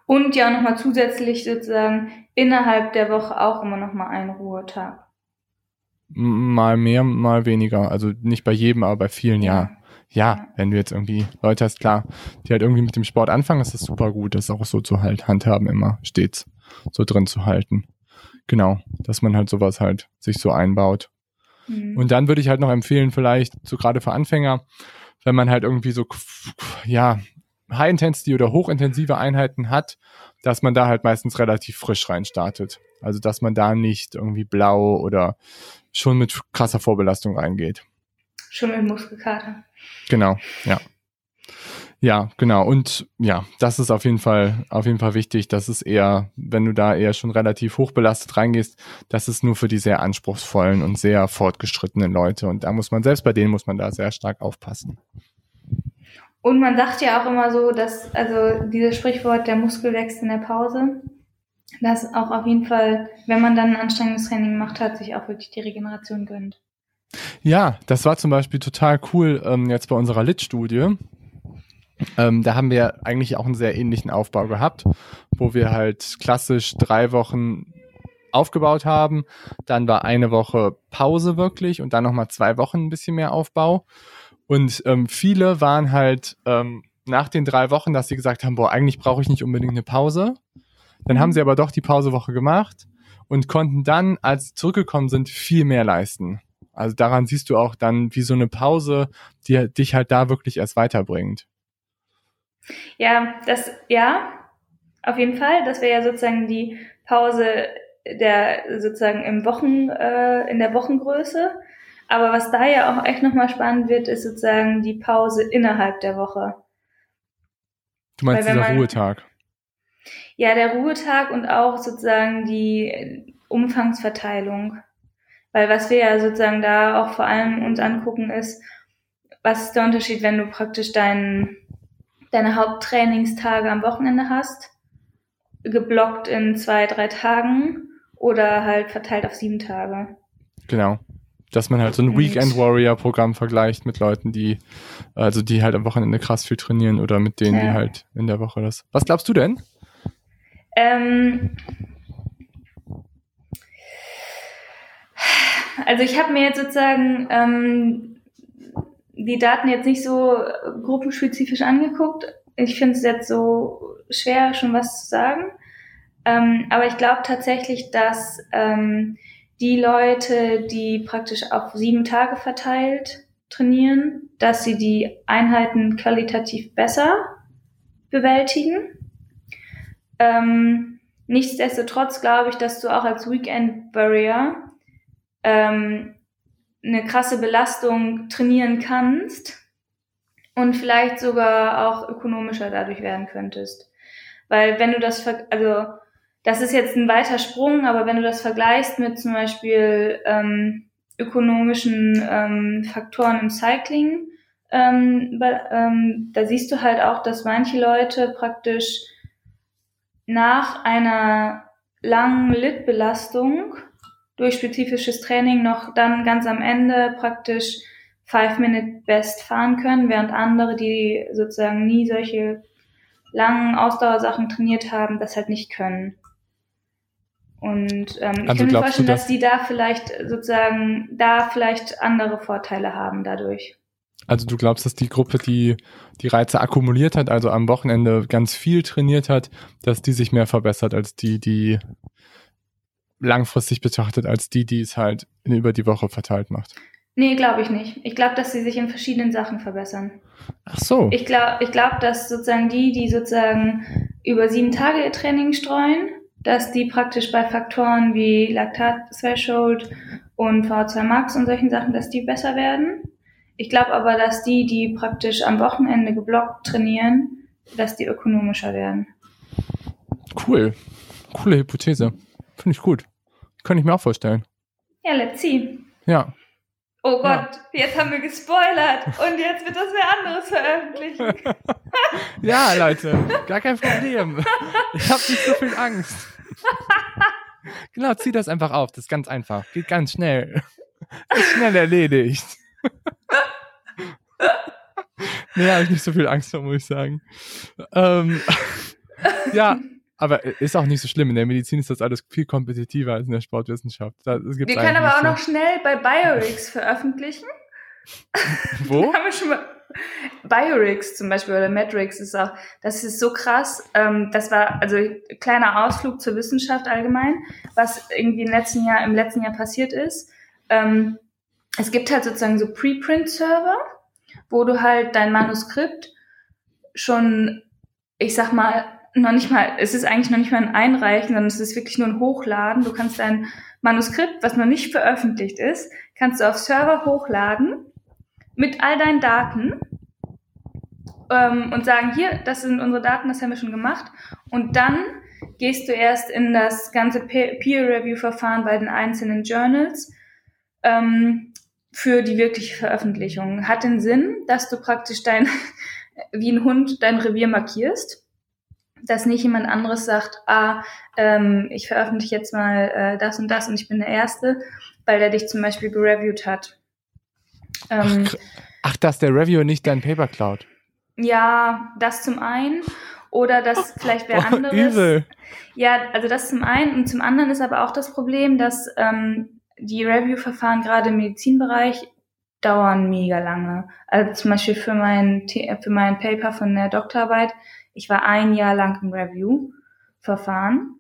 Und, ja nochmal zusätzlich sozusagen innerhalb der Woche auch immer nochmal einen Ruhetag. Mal mehr, mal weniger. Also nicht bei jedem, aber bei vielen ja ja, wenn du jetzt irgendwie Leute hast, klar, die halt irgendwie mit dem Sport anfangen, ist das super gut, das auch so zu halt handhaben, immer stets so drin zu halten. Genau, dass man halt sowas halt sich so einbaut. Mhm. Und dann würde ich halt noch empfehlen, vielleicht so gerade für Anfänger, wenn man halt irgendwie so, ja, High-Intensity oder hochintensive Einheiten hat, dass man da halt meistens relativ frisch rein startet. Also, dass man da nicht irgendwie blau oder schon mit krasser Vorbelastung reingeht. Schon mit Muskelkater. Genau, ja. Ja, genau. Und ja, das ist auf jeden Fall, auf jeden Fall wichtig. Das ist eher, wenn du da eher schon relativ hochbelastet reingehst, das ist nur für die sehr anspruchsvollen und sehr fortgeschrittenen Leute. Und da muss man, selbst bei denen muss man da sehr stark aufpassen. Und man sagt ja auch immer so, dass, also dieses Sprichwort, der Muskel wächst in der Pause, dass auch auf jeden Fall, wenn man dann ein anstrengendes Training gemacht hat, sich auch wirklich die Regeneration gönnt. Ja, das war zum Beispiel total cool ähm, jetzt bei unserer Lit-Studie. Ähm, da haben wir eigentlich auch einen sehr ähnlichen Aufbau gehabt, wo wir halt klassisch drei Wochen aufgebaut haben. Dann war eine Woche Pause wirklich und dann nochmal zwei Wochen ein bisschen mehr Aufbau. Und ähm, viele waren halt ähm, nach den drei Wochen, dass sie gesagt haben, boah, eigentlich brauche ich nicht unbedingt eine Pause. Dann haben sie aber doch die Pausewoche gemacht und konnten dann, als sie zurückgekommen sind, viel mehr leisten. Also daran siehst du auch dann, wie so eine Pause, die dich halt da wirklich erst weiterbringt. Ja, das, ja, auf jeden Fall. Das wäre ja sozusagen die Pause der sozusagen im Wochen, äh, in der Wochengröße. Aber was da ja auch echt nochmal spannend wird, ist sozusagen die Pause innerhalb der Woche. Du meinst dieser man, Ruhetag? Ja, der Ruhetag und auch sozusagen die Umfangsverteilung. Weil was wir ja sozusagen da auch vor allem uns angucken ist, was ist der Unterschied, wenn du praktisch dein, deine Haupttrainingstage am Wochenende hast, geblockt in zwei, drei Tagen oder halt verteilt auf sieben Tage. Genau. Dass man halt so ein Weekend Warrior Programm vergleicht mit Leuten, die, also die halt am Wochenende krass viel trainieren oder mit denen, ja. die halt in der Woche das. Was glaubst du denn? Ähm, Also ich habe mir jetzt sozusagen ähm, die Daten jetzt nicht so gruppenspezifisch angeguckt. Ich finde es jetzt so schwer, schon was zu sagen. Ähm, aber ich glaube tatsächlich, dass ähm, die Leute, die praktisch auf sieben Tage verteilt trainieren, dass sie die Einheiten qualitativ besser bewältigen. Ähm, nichtsdestotrotz glaube ich, dass du auch als Weekend Barrier ähm, eine krasse Belastung trainieren kannst und vielleicht sogar auch ökonomischer dadurch werden könntest. Weil wenn du das, also das ist jetzt ein weiter Sprung, aber wenn du das vergleichst mit zum Beispiel ähm, ökonomischen ähm, Faktoren im Cycling, ähm, ähm, da siehst du halt auch, dass manche Leute praktisch nach einer langen Litbelastung durch spezifisches Training noch dann ganz am Ende praktisch Five-Minute-Best fahren können, während andere, die sozusagen nie solche langen Ausdauersachen trainiert haben, das halt nicht können. Und ähm, ich also kann mir vorstellen, dass die da vielleicht sozusagen da vielleicht andere Vorteile haben dadurch. Also du glaubst, dass die Gruppe, die die Reize akkumuliert hat, also am Wochenende ganz viel trainiert hat, dass die sich mehr verbessert als die, die langfristig betrachtet als die, die es halt über die Woche verteilt macht. Nee, glaube ich nicht. Ich glaube, dass sie sich in verschiedenen Sachen verbessern. Ach so. Ich glaube, ich glaub, dass sozusagen die, die sozusagen über sieben Tage ihr Training streuen, dass die praktisch bei Faktoren wie Laktat-Threshold und V2 Max und solchen Sachen, dass die besser werden. Ich glaube aber, dass die, die praktisch am Wochenende geblockt trainieren, dass die ökonomischer werden. Cool. Coole Hypothese. Finde ich gut. Kann ich mir auch vorstellen. Ja, let's see. Ja. Oh Gott, ja. jetzt haben wir gespoilert und jetzt wird das wer anderes veröffentlichen. *laughs* ja, Leute, gar kein Problem. Ich habe nicht so viel Angst. *laughs* genau, zieh das einfach auf. Das ist ganz einfach. Geht ganz schnell. Ist schnell erledigt. *laughs* nee, habe ich nicht so viel Angst vor, muss ich sagen. Ähm, ja, aber ist auch nicht so schlimm. In der Medizin ist das alles viel kompetitiver als in der Sportwissenschaft. Das, wir können aber auch so. noch schnell bei Biorix veröffentlichen. *laughs* Wo? *laughs* haben wir schon mal. Biorix zum Beispiel oder Matrix ist auch, das ist so krass. Ähm, das war also kleiner Ausflug zur Wissenschaft allgemein, was irgendwie im letzten Jahr im letzten Jahr passiert ist. Ähm, es gibt halt sozusagen so Preprint-Server, wo du halt dein Manuskript schon, ich sag mal, noch nicht mal, es ist eigentlich noch nicht mal ein Einreichen, sondern es ist wirklich nur ein Hochladen. Du kannst dein Manuskript, was noch nicht veröffentlicht ist, kannst du auf Server hochladen mit all deinen Daten ähm, und sagen, hier, das sind unsere Daten, das haben wir schon gemacht. Und dann gehst du erst in das ganze Peer-Review-Verfahren bei den einzelnen Journals ähm, für die wirkliche Veröffentlichung. Hat den Sinn, dass du praktisch dein, *laughs* wie ein Hund, dein Revier markierst dass nicht jemand anderes sagt, ah, ähm, ich veröffentliche jetzt mal äh, das und das und ich bin der Erste, weil der dich zum Beispiel gereviewt hat. Ähm, ach, ach, dass der Reviewer nicht dein Paper klaut. Ja, das zum einen. Oder dass *laughs* vielleicht wer oh, anderes. Übel. Ja, also das zum einen. Und zum anderen ist aber auch das Problem, dass ähm, die Review-Verfahren gerade im Medizinbereich dauern mega lange. Also zum Beispiel für mein, für mein Paper von der Doktorarbeit ich war ein Jahr lang im Review-Verfahren.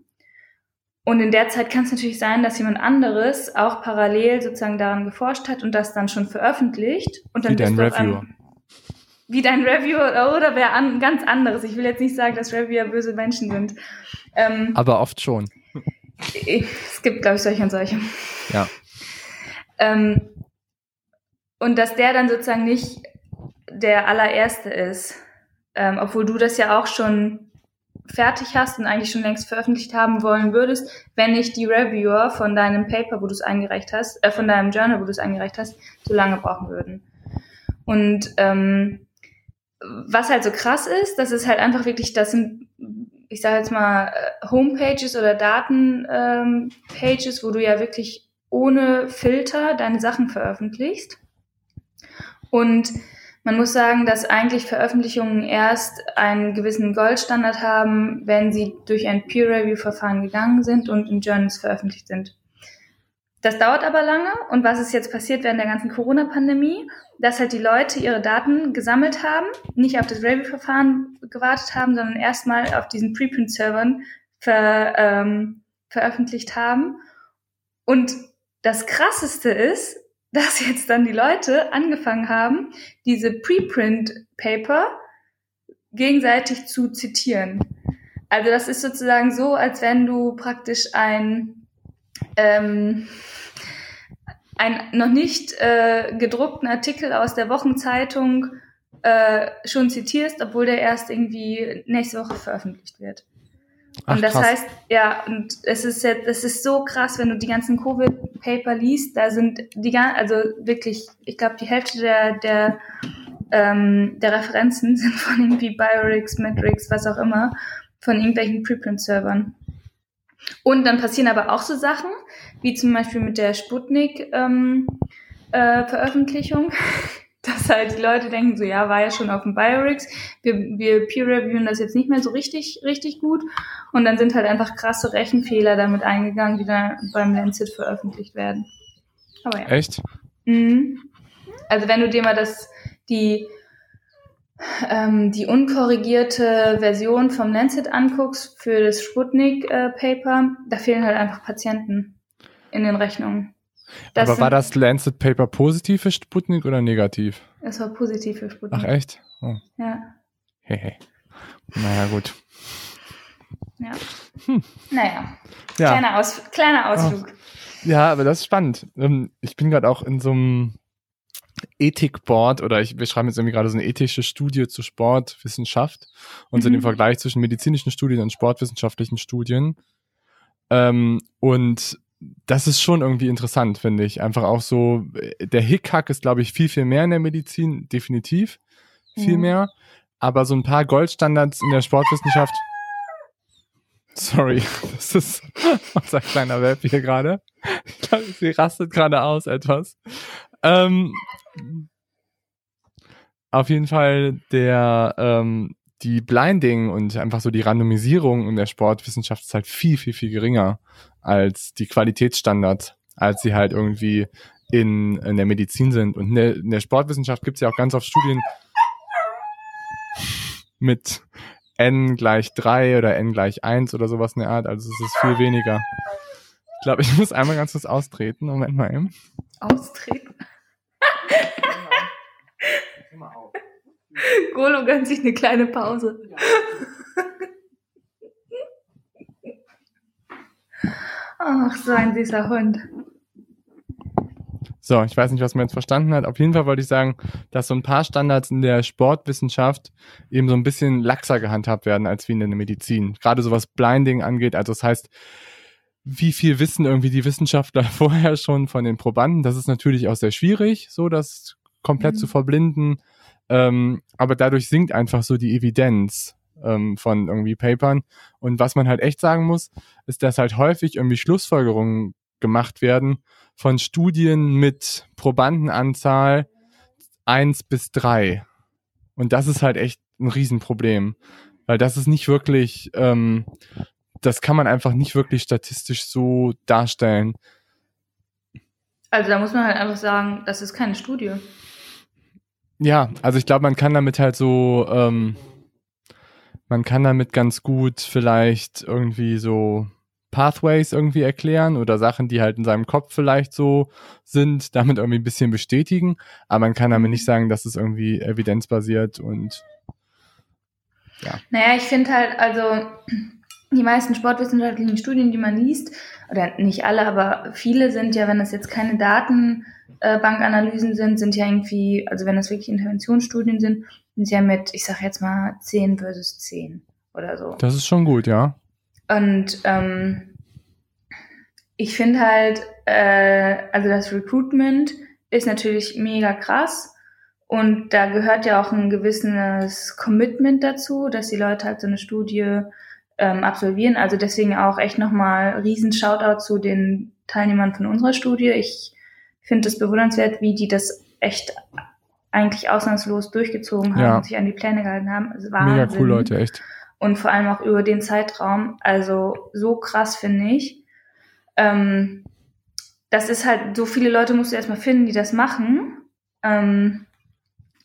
Und in der Zeit kann es natürlich sein, dass jemand anderes auch parallel sozusagen daran geforscht hat und das dann schon veröffentlicht. Und dann wie dein Reviewer. Einem, wie dein Reviewer oder wer an, ganz anderes. Ich will jetzt nicht sagen, dass Reviewer böse Menschen sind. Ähm, Aber oft schon. Es gibt, glaube ich, solche und solche. Ja. Ähm, und dass der dann sozusagen nicht der allererste ist, ähm, obwohl du das ja auch schon fertig hast und eigentlich schon längst veröffentlicht haben wollen würdest, wenn nicht die Reviewer von deinem Paper, wo du es eingereicht hast, äh, von deinem Journal, wo du es eingereicht hast, so lange brauchen würden. Und ähm, was halt so krass ist, das ist halt einfach wirklich, das sind, ich sage jetzt mal, äh, Homepages oder Datenpages, ähm, wo du ja wirklich ohne Filter deine Sachen veröffentlichst. Und man muss sagen, dass eigentlich Veröffentlichungen erst einen gewissen Goldstandard haben, wenn sie durch ein Peer-Review-Verfahren gegangen sind und in Journals veröffentlicht sind. Das dauert aber lange und was ist jetzt passiert während der ganzen Corona-Pandemie, dass halt die Leute ihre Daten gesammelt haben, nicht auf das Review-Verfahren gewartet haben, sondern erstmal auf diesen Preprint-Servern ver, ähm, veröffentlicht haben. Und das Krasseste ist, dass jetzt dann die Leute angefangen haben, diese Preprint-Paper gegenseitig zu zitieren. Also das ist sozusagen so, als wenn du praktisch ein, ähm, ein noch nicht äh, gedruckten Artikel aus der Wochenzeitung äh, schon zitierst, obwohl der erst irgendwie nächste Woche veröffentlicht wird. Ach, und das krass. heißt, ja, und es ist jetzt, es ist so krass, wenn du die ganzen Covid-Paper liest, da sind die ganzen, also wirklich, ich glaube, die Hälfte der, der, ähm, der Referenzen *laughs* sind von irgendwie Biorix, Metrix, was auch immer, von irgendwelchen Preprint-Servern. Und dann passieren aber auch so Sachen, wie zum Beispiel mit der Sputnik-Veröffentlichung. Ähm, äh, *laughs* dass halt die Leute denken, so ja, war ja schon auf dem Biorix, wir, wir peer-reviewen das jetzt nicht mehr so richtig, richtig gut. Und dann sind halt einfach krasse Rechenfehler damit eingegangen, die dann beim Lancet veröffentlicht werden. Aber ja. Echt? Mhm. Also wenn du dir mal das, die ähm, die unkorrigierte Version vom Lancet anguckst für das Sputnik-Paper, da fehlen halt einfach Patienten in den Rechnungen. Das Aber war das Lancet Paper positiv für Sputnik oder negativ? Es war positiv für Sputnik. Ach echt? Oh. Ja. Hey, hey. Naja, gut. Ja. Hm. Naja. Ja. Kleiner, Aus kleiner Ausflug. Oh. Ja, aber das ist spannend. Ähm, ich bin gerade auch in so einem Ethikboard oder ich, wir schreiben jetzt irgendwie gerade so eine ethische Studie zu Sportwissenschaft und mhm. so den Vergleich zwischen medizinischen Studien und sportwissenschaftlichen Studien. Ähm, und das ist schon irgendwie interessant, finde ich. Einfach auch so, der Hickhack ist, glaube ich, viel, viel mehr in der Medizin, definitiv. Viel mhm. mehr. Aber so ein paar Goldstandards in der Sportwissenschaft. Sorry, *laughs* das ist *laughs* unser kleiner Welp hier gerade. Ich glaube, sie rastet gerade aus etwas. Ähm, auf jeden Fall der ähm, die Blinding und einfach so die Randomisierung in der Sportwissenschaft ist halt viel, viel, viel geringer als die Qualitätsstandards, als sie halt irgendwie in, in der Medizin sind. Und in der, in der Sportwissenschaft gibt es ja auch ganz oft Studien mit n gleich drei oder n gleich eins oder sowas in der Art. Also es ist viel weniger. Ich glaube, ich muss einmal ganz kurz austreten. Moment mal eben. Austreten? *laughs* Golo gönnt sich eine kleine Pause. *laughs* Ach, so ein süßer Hund. So, ich weiß nicht, was man jetzt verstanden hat. Auf jeden Fall wollte ich sagen, dass so ein paar Standards in der Sportwissenschaft eben so ein bisschen laxer gehandhabt werden als wie in der Medizin. Gerade so was Blinding angeht. Also das heißt, wie viel wissen irgendwie die Wissenschaftler *laughs* vorher schon von den Probanden? Das ist natürlich auch sehr schwierig, so das komplett mhm. zu verblinden. Ähm, aber dadurch sinkt einfach so die Evidenz ähm, von irgendwie Papern. Und was man halt echt sagen muss, ist, dass halt häufig irgendwie Schlussfolgerungen gemacht werden von Studien mit Probandenanzahl eins bis drei. Und das ist halt echt ein Riesenproblem. Weil das ist nicht wirklich, ähm, das kann man einfach nicht wirklich statistisch so darstellen. Also da muss man halt einfach sagen, das ist keine Studie. Ja, also ich glaube, man kann damit halt so, ähm, man kann damit ganz gut vielleicht irgendwie so Pathways irgendwie erklären oder Sachen, die halt in seinem Kopf vielleicht so sind, damit irgendwie ein bisschen bestätigen. Aber man kann damit nicht sagen, dass es irgendwie evidenzbasiert und ja. Naja, ich finde halt, also die meisten sportwissenschaftlichen Studien, die man liest, oder nicht alle, aber viele sind ja, wenn das jetzt keine Datenbankanalysen sind, sind ja irgendwie, also wenn das wirklich Interventionsstudien sind, sind ja mit, ich sag jetzt mal, 10 versus 10 oder so. Das ist schon gut, ja. Und ähm, ich finde halt, äh, also das Recruitment ist natürlich mega krass. Und da gehört ja auch ein gewisses Commitment dazu, dass die Leute halt so eine Studie ähm, absolvieren. Also deswegen auch echt nochmal riesen Shoutout zu den Teilnehmern von unserer Studie. Ich finde es bewundernswert, wie die das echt eigentlich ausnahmslos durchgezogen haben ja. und sich an die Pläne gehalten haben. Also Mega cool, Leute, echt. Und vor allem auch über den Zeitraum. Also so krass finde ich. Ähm, das ist halt, so viele Leute musst du erstmal finden, die das machen. Ähm,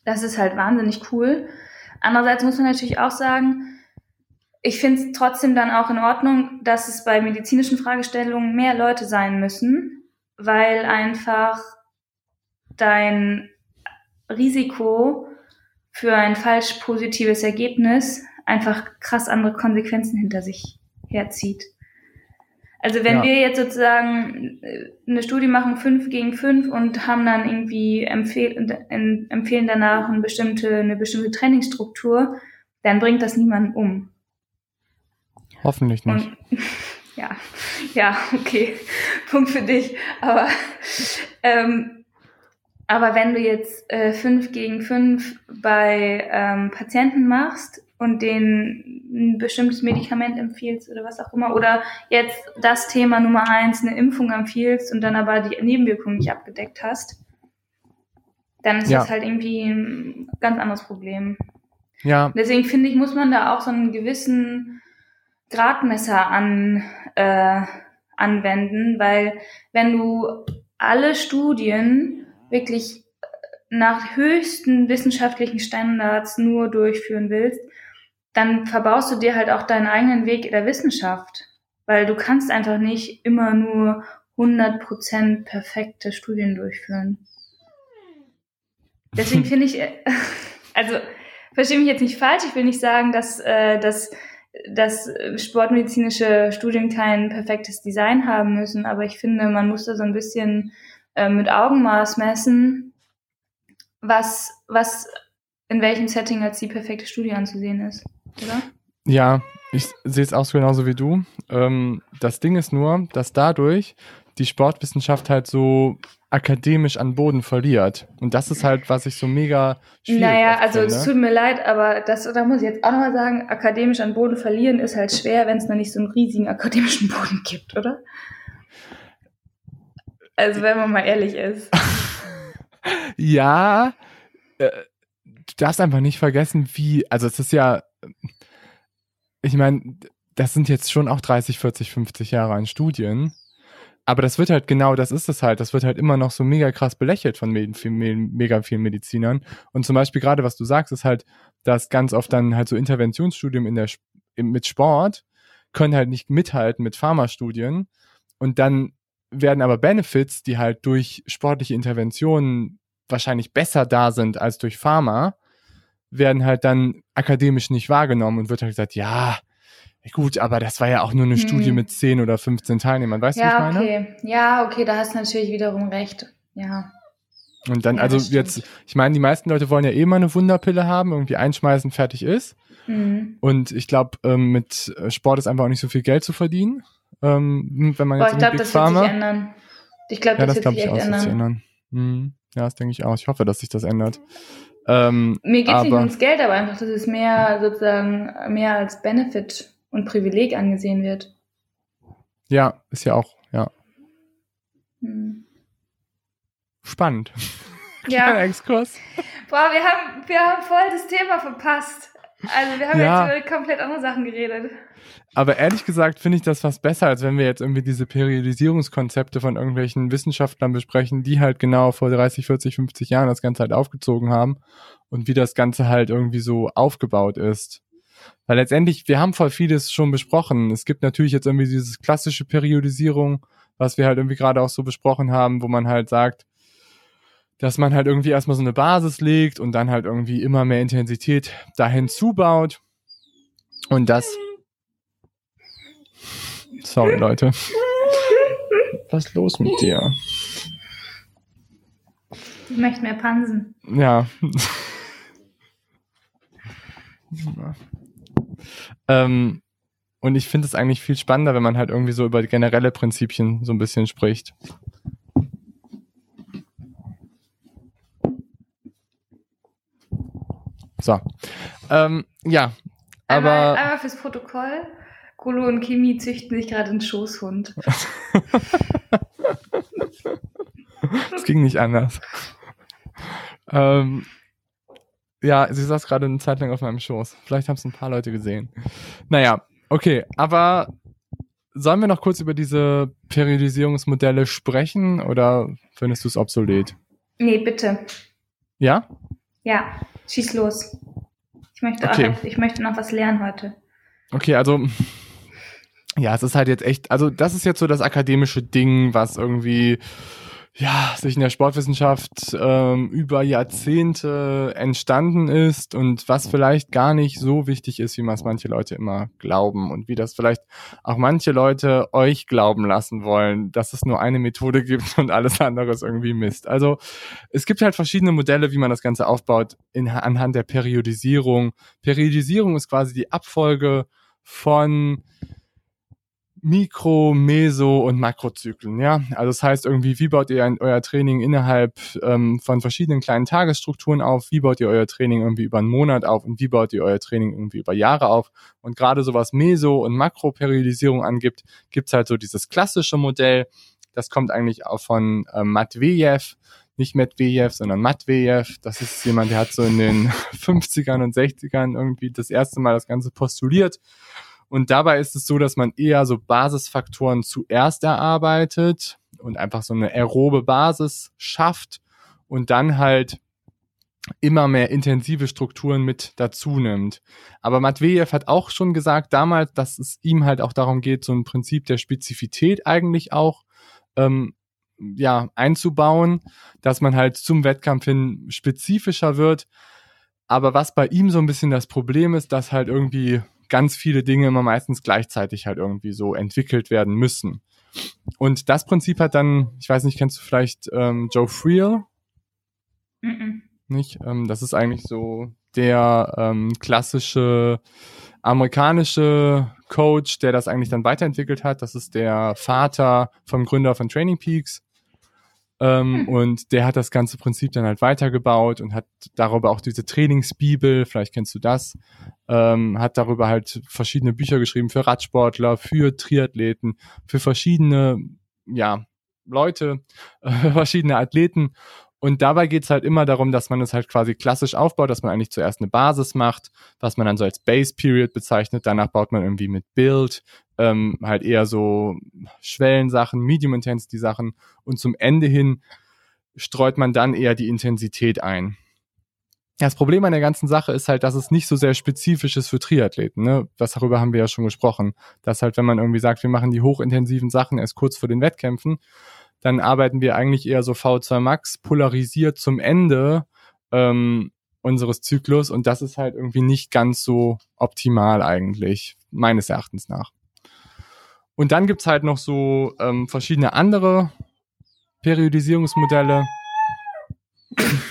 das ist halt wahnsinnig cool. Andererseits muss man natürlich auch sagen, ich finde es trotzdem dann auch in Ordnung, dass es bei medizinischen Fragestellungen mehr Leute sein müssen, weil einfach dein Risiko für ein falsch positives Ergebnis einfach krass andere Konsequenzen hinter sich herzieht. Also wenn ja. wir jetzt sozusagen äh, eine Studie machen, fünf gegen fünf und haben dann irgendwie empfehl empfehlen danach eine bestimmte, eine bestimmte Trainingsstruktur, dann bringt das niemanden um. Hoffentlich nicht. Und, *laughs* ja, ja, okay, *laughs* Punkt für dich. Aber, ähm, aber wenn du jetzt äh, fünf gegen fünf bei ähm, Patienten machst und denen ein bestimmtes Medikament empfiehlst oder was auch immer, oder jetzt das Thema Nummer eins, eine Impfung empfiehlst und dann aber die Nebenwirkungen nicht abgedeckt hast, dann ist ja. das halt irgendwie ein ganz anderes Problem. Ja. Deswegen finde ich, muss man da auch so einen gewissen Gradmesser an, äh, anwenden, weil wenn du alle Studien wirklich nach höchsten wissenschaftlichen Standards nur durchführen willst, dann verbaust du dir halt auch deinen eigenen Weg der Wissenschaft. Weil du kannst einfach nicht immer nur 100% perfekte Studien durchführen. Deswegen *laughs* finde ich, also verstehe mich jetzt nicht falsch, ich will nicht sagen, dass, äh, dass, dass sportmedizinische Studien kein perfektes Design haben müssen, aber ich finde, man muss da so ein bisschen äh, mit Augenmaß messen, was, was in welchem Setting als die perfekte Studie anzusehen ist, oder? Ja, ich sehe es auch so genauso wie du. Ähm, das Ding ist nur, dass dadurch die Sportwissenschaft halt so akademisch an Boden verliert. Und das ist halt, was ich so mega schwierig Naja, also es tut mir leid, aber das, da muss ich jetzt auch nochmal sagen, akademisch an Boden verlieren ist halt schwer, wenn es noch nicht so einen riesigen akademischen Boden gibt, oder? Also wenn man mal ehrlich ist. *laughs* ja, äh, du darfst einfach nicht vergessen, wie, also es ist ja, ich meine, das sind jetzt schon auch 30, 40, 50 Jahre an Studien. Aber das wird halt genau, das ist es halt. Das wird halt immer noch so mega krass belächelt von mega vielen Medizinern. Und zum Beispiel gerade, was du sagst, ist halt, dass ganz oft dann halt so Interventionsstudien in der, mit Sport können halt nicht mithalten mit Pharmastudien. Und dann werden aber Benefits, die halt durch sportliche Interventionen wahrscheinlich besser da sind als durch Pharma, werden halt dann akademisch nicht wahrgenommen und wird halt gesagt, ja, Gut, aber das war ja auch nur eine hm. Studie mit 10 oder 15 Teilnehmern, weißt du, ja, was ich meine? Okay. Ja, okay, da hast du natürlich wiederum recht. Ja. Und dann, ja, also jetzt, ich meine, die meisten Leute wollen ja eh mal eine Wunderpille haben, irgendwie einschmeißen, fertig ist. Mhm. Und ich glaube, ähm, mit Sport ist einfach auch nicht so viel Geld zu verdienen. Ähm, wenn man Boah, jetzt ich glaube, das Pharma, wird sich ändern. Ich glaube, das, ja, das wird sich echt ändern. ändern. Mhm. Ja, das denke ich auch. Ich hoffe, dass sich das ändert. Ähm, Mir geht es nicht ums Geld, aber einfach, dass es mehr sozusagen mehr als Benefit und Privileg angesehen wird. Ja, ist ja auch, ja. Hm. Spannend. Ja. *laughs* Exkurs. Boah, wir haben, wir haben voll das Thema verpasst. Also wir haben ja. jetzt über komplett andere Sachen geredet. Aber ehrlich gesagt finde ich das fast besser, als wenn wir jetzt irgendwie diese Periodisierungskonzepte von irgendwelchen Wissenschaftlern besprechen, die halt genau vor 30, 40, 50 Jahren das Ganze halt aufgezogen haben und wie das Ganze halt irgendwie so aufgebaut ist. Weil letztendlich, wir haben voll vieles schon besprochen. Es gibt natürlich jetzt irgendwie diese klassische Periodisierung, was wir halt irgendwie gerade auch so besprochen haben, wo man halt sagt, dass man halt irgendwie erstmal so eine Basis legt und dann halt irgendwie immer mehr Intensität dahin zubaut. Und das. Sorry, Leute. Was ist los mit dir? Ich möchte mehr Pansen. Ja. Ähm, und ich finde es eigentlich viel spannender, wenn man halt irgendwie so über generelle Prinzipien so ein bisschen spricht. So. Ähm, ja. Aber. Einmal, einmal fürs Protokoll. Kolo und Kimi züchten sich gerade einen Schoßhund. *laughs* Es ging nicht anders. ähm, ja, sie saß gerade eine Zeit lang auf meinem Schoß. Vielleicht haben es ein paar Leute gesehen. Naja, okay, aber sollen wir noch kurz über diese Periodisierungsmodelle sprechen oder findest du es obsolet? Nee, bitte. Ja? Ja, schieß los. Ich möchte, okay. auch, ich möchte noch was lernen heute. Okay, also ja, es ist halt jetzt echt, also das ist jetzt so das akademische Ding, was irgendwie ja, sich in der Sportwissenschaft ähm, über Jahrzehnte entstanden ist und was vielleicht gar nicht so wichtig ist, wie man es manche Leute immer glauben und wie das vielleicht auch manche Leute euch glauben lassen wollen, dass es nur eine Methode gibt und alles andere ist irgendwie Mist. Also es gibt halt verschiedene Modelle, wie man das Ganze aufbaut in, anhand der Periodisierung. Periodisierung ist quasi die Abfolge von Mikro-, Meso- und Makrozyklen, ja. Also das heißt irgendwie, wie baut ihr ein, euer Training innerhalb ähm, von verschiedenen kleinen Tagesstrukturen auf, wie baut ihr euer Training irgendwie über einen Monat auf und wie baut ihr euer Training irgendwie über Jahre auf. Und gerade so was Meso- und Makroperiodisierung angibt, gibt's halt so dieses klassische Modell, das kommt eigentlich auch von äh, Matvejev, nicht Medvedev, sondern Matvejev. Das ist jemand, der hat so in den *laughs* 50ern und 60ern irgendwie das erste Mal das Ganze postuliert und dabei ist es so, dass man eher so Basisfaktoren zuerst erarbeitet und einfach so eine aerobe Basis schafft und dann halt immer mehr intensive Strukturen mit dazu nimmt. Aber Matvejev hat auch schon gesagt damals, dass es ihm halt auch darum geht, so ein Prinzip der Spezifität eigentlich auch ähm, ja einzubauen, dass man halt zum Wettkampf hin spezifischer wird. Aber was bei ihm so ein bisschen das Problem ist, dass halt irgendwie ganz viele Dinge immer meistens gleichzeitig halt irgendwie so entwickelt werden müssen. Und das Prinzip hat dann, ich weiß nicht, kennst du vielleicht ähm, Joe Friel? Mm -mm. Nicht? Ähm, das ist eigentlich so der ähm, klassische amerikanische Coach, der das eigentlich dann weiterentwickelt hat. Das ist der Vater vom Gründer von Training Peaks. Ähm, hm. Und der hat das ganze Prinzip dann halt weitergebaut und hat darüber auch diese Trainingsbibel, vielleicht kennst du das, ähm, hat darüber halt verschiedene Bücher geschrieben für Radsportler, für Triathleten, für verschiedene, ja, Leute, äh, *laughs* verschiedene Athleten. Und dabei geht's halt immer darum, dass man es halt quasi klassisch aufbaut, dass man eigentlich zuerst eine Basis macht, was man dann so als Base Period bezeichnet. Danach baut man irgendwie mit Build, ähm, halt eher so Schwellensachen, Medium Intensity Sachen und zum Ende hin streut man dann eher die Intensität ein. Das Problem an der ganzen Sache ist halt, dass es nicht so sehr spezifisch ist für Triathleten. Ne? Das darüber haben wir ja schon gesprochen. Dass halt, wenn man irgendwie sagt, wir machen die hochintensiven Sachen erst kurz vor den Wettkämpfen, dann arbeiten wir eigentlich eher so V2 Max polarisiert zum Ende ähm, unseres Zyklus und das ist halt irgendwie nicht ganz so optimal eigentlich, meines Erachtens nach. Und dann gibt's halt noch so ähm, verschiedene andere Periodisierungsmodelle. *laughs*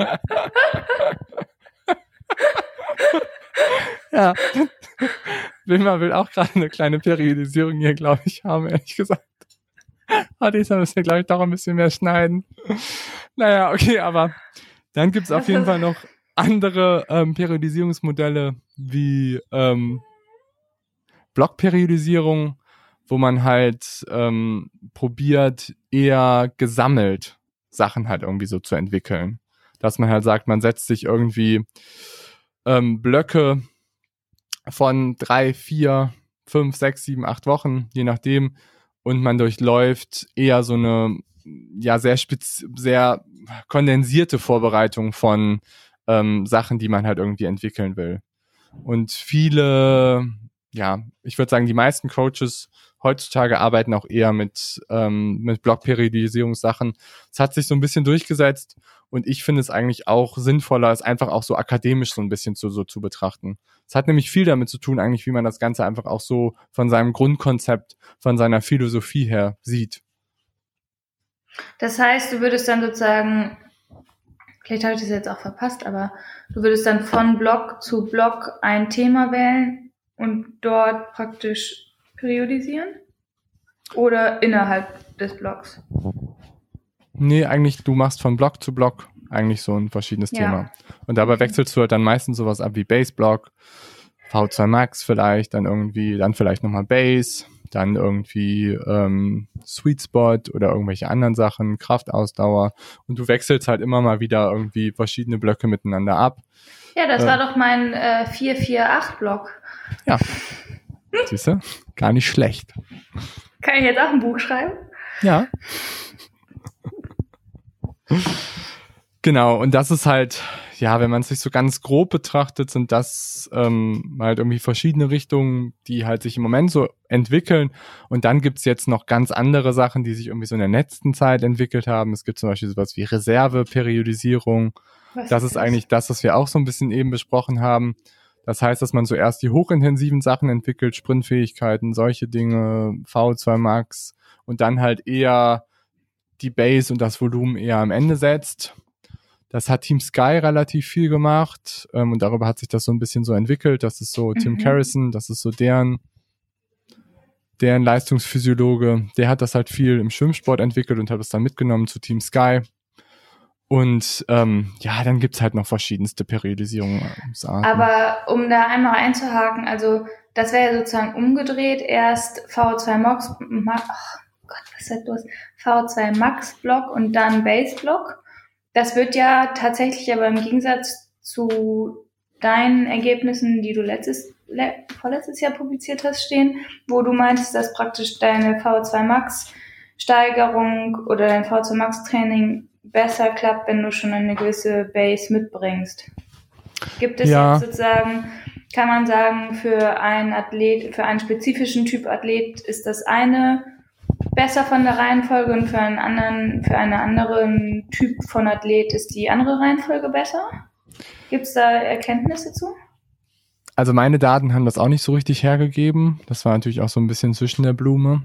*laughs* ja. Wilma will auch gerade eine kleine Periodisierung hier, glaube ich, haben, ehrlich gesagt. Ah, diesmal müssen wir, glaube ich, doch ein bisschen mehr schneiden. Naja, okay, aber dann gibt's auf jeden *laughs* Fall noch andere ähm, Periodisierungsmodelle wie ähm, Blockperiodisierung, wo man halt ähm, probiert, eher gesammelt Sachen halt irgendwie so zu entwickeln. Dass man halt sagt, man setzt sich irgendwie ähm, Blöcke von drei, vier, fünf, sechs, sieben, acht Wochen, je nachdem. Und man durchläuft eher so eine, ja, sehr spitz, sehr kondensierte Vorbereitung von ähm, Sachen, die man halt irgendwie entwickeln will. Und viele, ja, ich würde sagen, die meisten Coaches heutzutage arbeiten auch eher mit, ähm, mit Blockperiodisierungssachen. Es hat sich so ein bisschen durchgesetzt und ich finde es eigentlich auch sinnvoller, es einfach auch so akademisch so ein bisschen zu, so zu betrachten. Es hat nämlich viel damit zu tun, eigentlich, wie man das Ganze einfach auch so von seinem Grundkonzept, von seiner Philosophie her sieht. Das heißt, du würdest dann sozusagen, vielleicht habe ich das jetzt auch verpasst, aber du würdest dann von Block zu Block ein Thema wählen und dort praktisch periodisieren? Oder innerhalb des Blocks? Nee, eigentlich, du machst von Block zu Block eigentlich so ein verschiedenes ja. Thema. Und dabei wechselst du halt dann meistens sowas ab wie Base Block, V2 Max vielleicht, dann irgendwie, dann vielleicht nochmal Base, dann irgendwie ähm, Sweet Spot oder irgendwelche anderen Sachen, Kraftausdauer. Und du wechselst halt immer mal wieder irgendwie verschiedene Blöcke miteinander ab. Ja, das äh, war doch mein äh, 448-Block. Ja. *laughs* Siehst du? Gar nicht schlecht. Kann ich jetzt auch ein Buch schreiben? Ja. Genau, und das ist halt, ja, wenn man es sich so ganz grob betrachtet, sind das ähm, halt irgendwie verschiedene Richtungen, die halt sich im Moment so entwickeln. Und dann gibt's jetzt noch ganz andere Sachen, die sich irgendwie so in der letzten Zeit entwickelt haben. Es gibt zum Beispiel sowas wie Reserveperiodisierung. Das ist eigentlich das, was wir auch so ein bisschen eben besprochen haben. Das heißt, dass man zuerst die hochintensiven Sachen entwickelt, Sprintfähigkeiten, solche Dinge, V2 Max und dann halt eher die Base und das Volumen eher am Ende setzt. Das hat Team Sky relativ viel gemacht ähm, und darüber hat sich das so ein bisschen so entwickelt. Das ist so mhm. Tim Carrison, das ist so deren, deren Leistungsphysiologe. Der hat das halt viel im Schwimmsport entwickelt und hat es dann mitgenommen zu Team Sky. Und ähm, ja, dann gibt's halt noch verschiedenste Periodisierungen. Aber um da einmal einzuhaken, also das wäre ja sozusagen umgedreht, erst V2 Max, Ma oh Gott, was ist los? V2 Max Block und dann Base Block. Das wird ja tatsächlich aber im Gegensatz zu deinen Ergebnissen, die du letztes, le vorletztes Jahr publiziert hast, stehen, wo du meintest, dass praktisch deine V2 Max Steigerung oder dein V2 Max Training besser klappt, wenn du schon eine gewisse Base mitbringst. Gibt es Ja. jetzt sozusagen, kann man sagen, für einen Athlet, für einen spezifischen Typ Athlet ist das eine besser von der Reihenfolge und für einen anderen, für einen anderen Typ von Athlet ist die andere Reihenfolge besser? Gibt es da Erkenntnisse zu? Also meine Daten haben das auch nicht so richtig hergegeben. Das war natürlich auch so ein bisschen zwischen der Blume,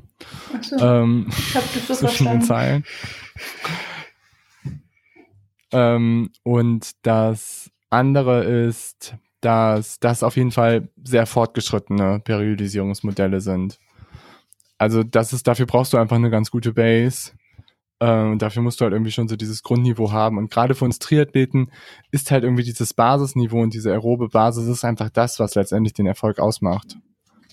Achso, ähm, ich habe das so *laughs* zwischen den verstanden. Zeilen. Ähm, und das andere ist, dass das auf jeden Fall sehr fortgeschrittene Periodisierungsmodelle sind. Also das ist, dafür brauchst du einfach eine ganz gute Base. Ähm, dafür musst du halt irgendwie schon so dieses Grundniveau haben. Und gerade für uns Triathleten ist halt irgendwie dieses Basisniveau und diese aerobe Basis ist einfach das, was letztendlich den Erfolg ausmacht.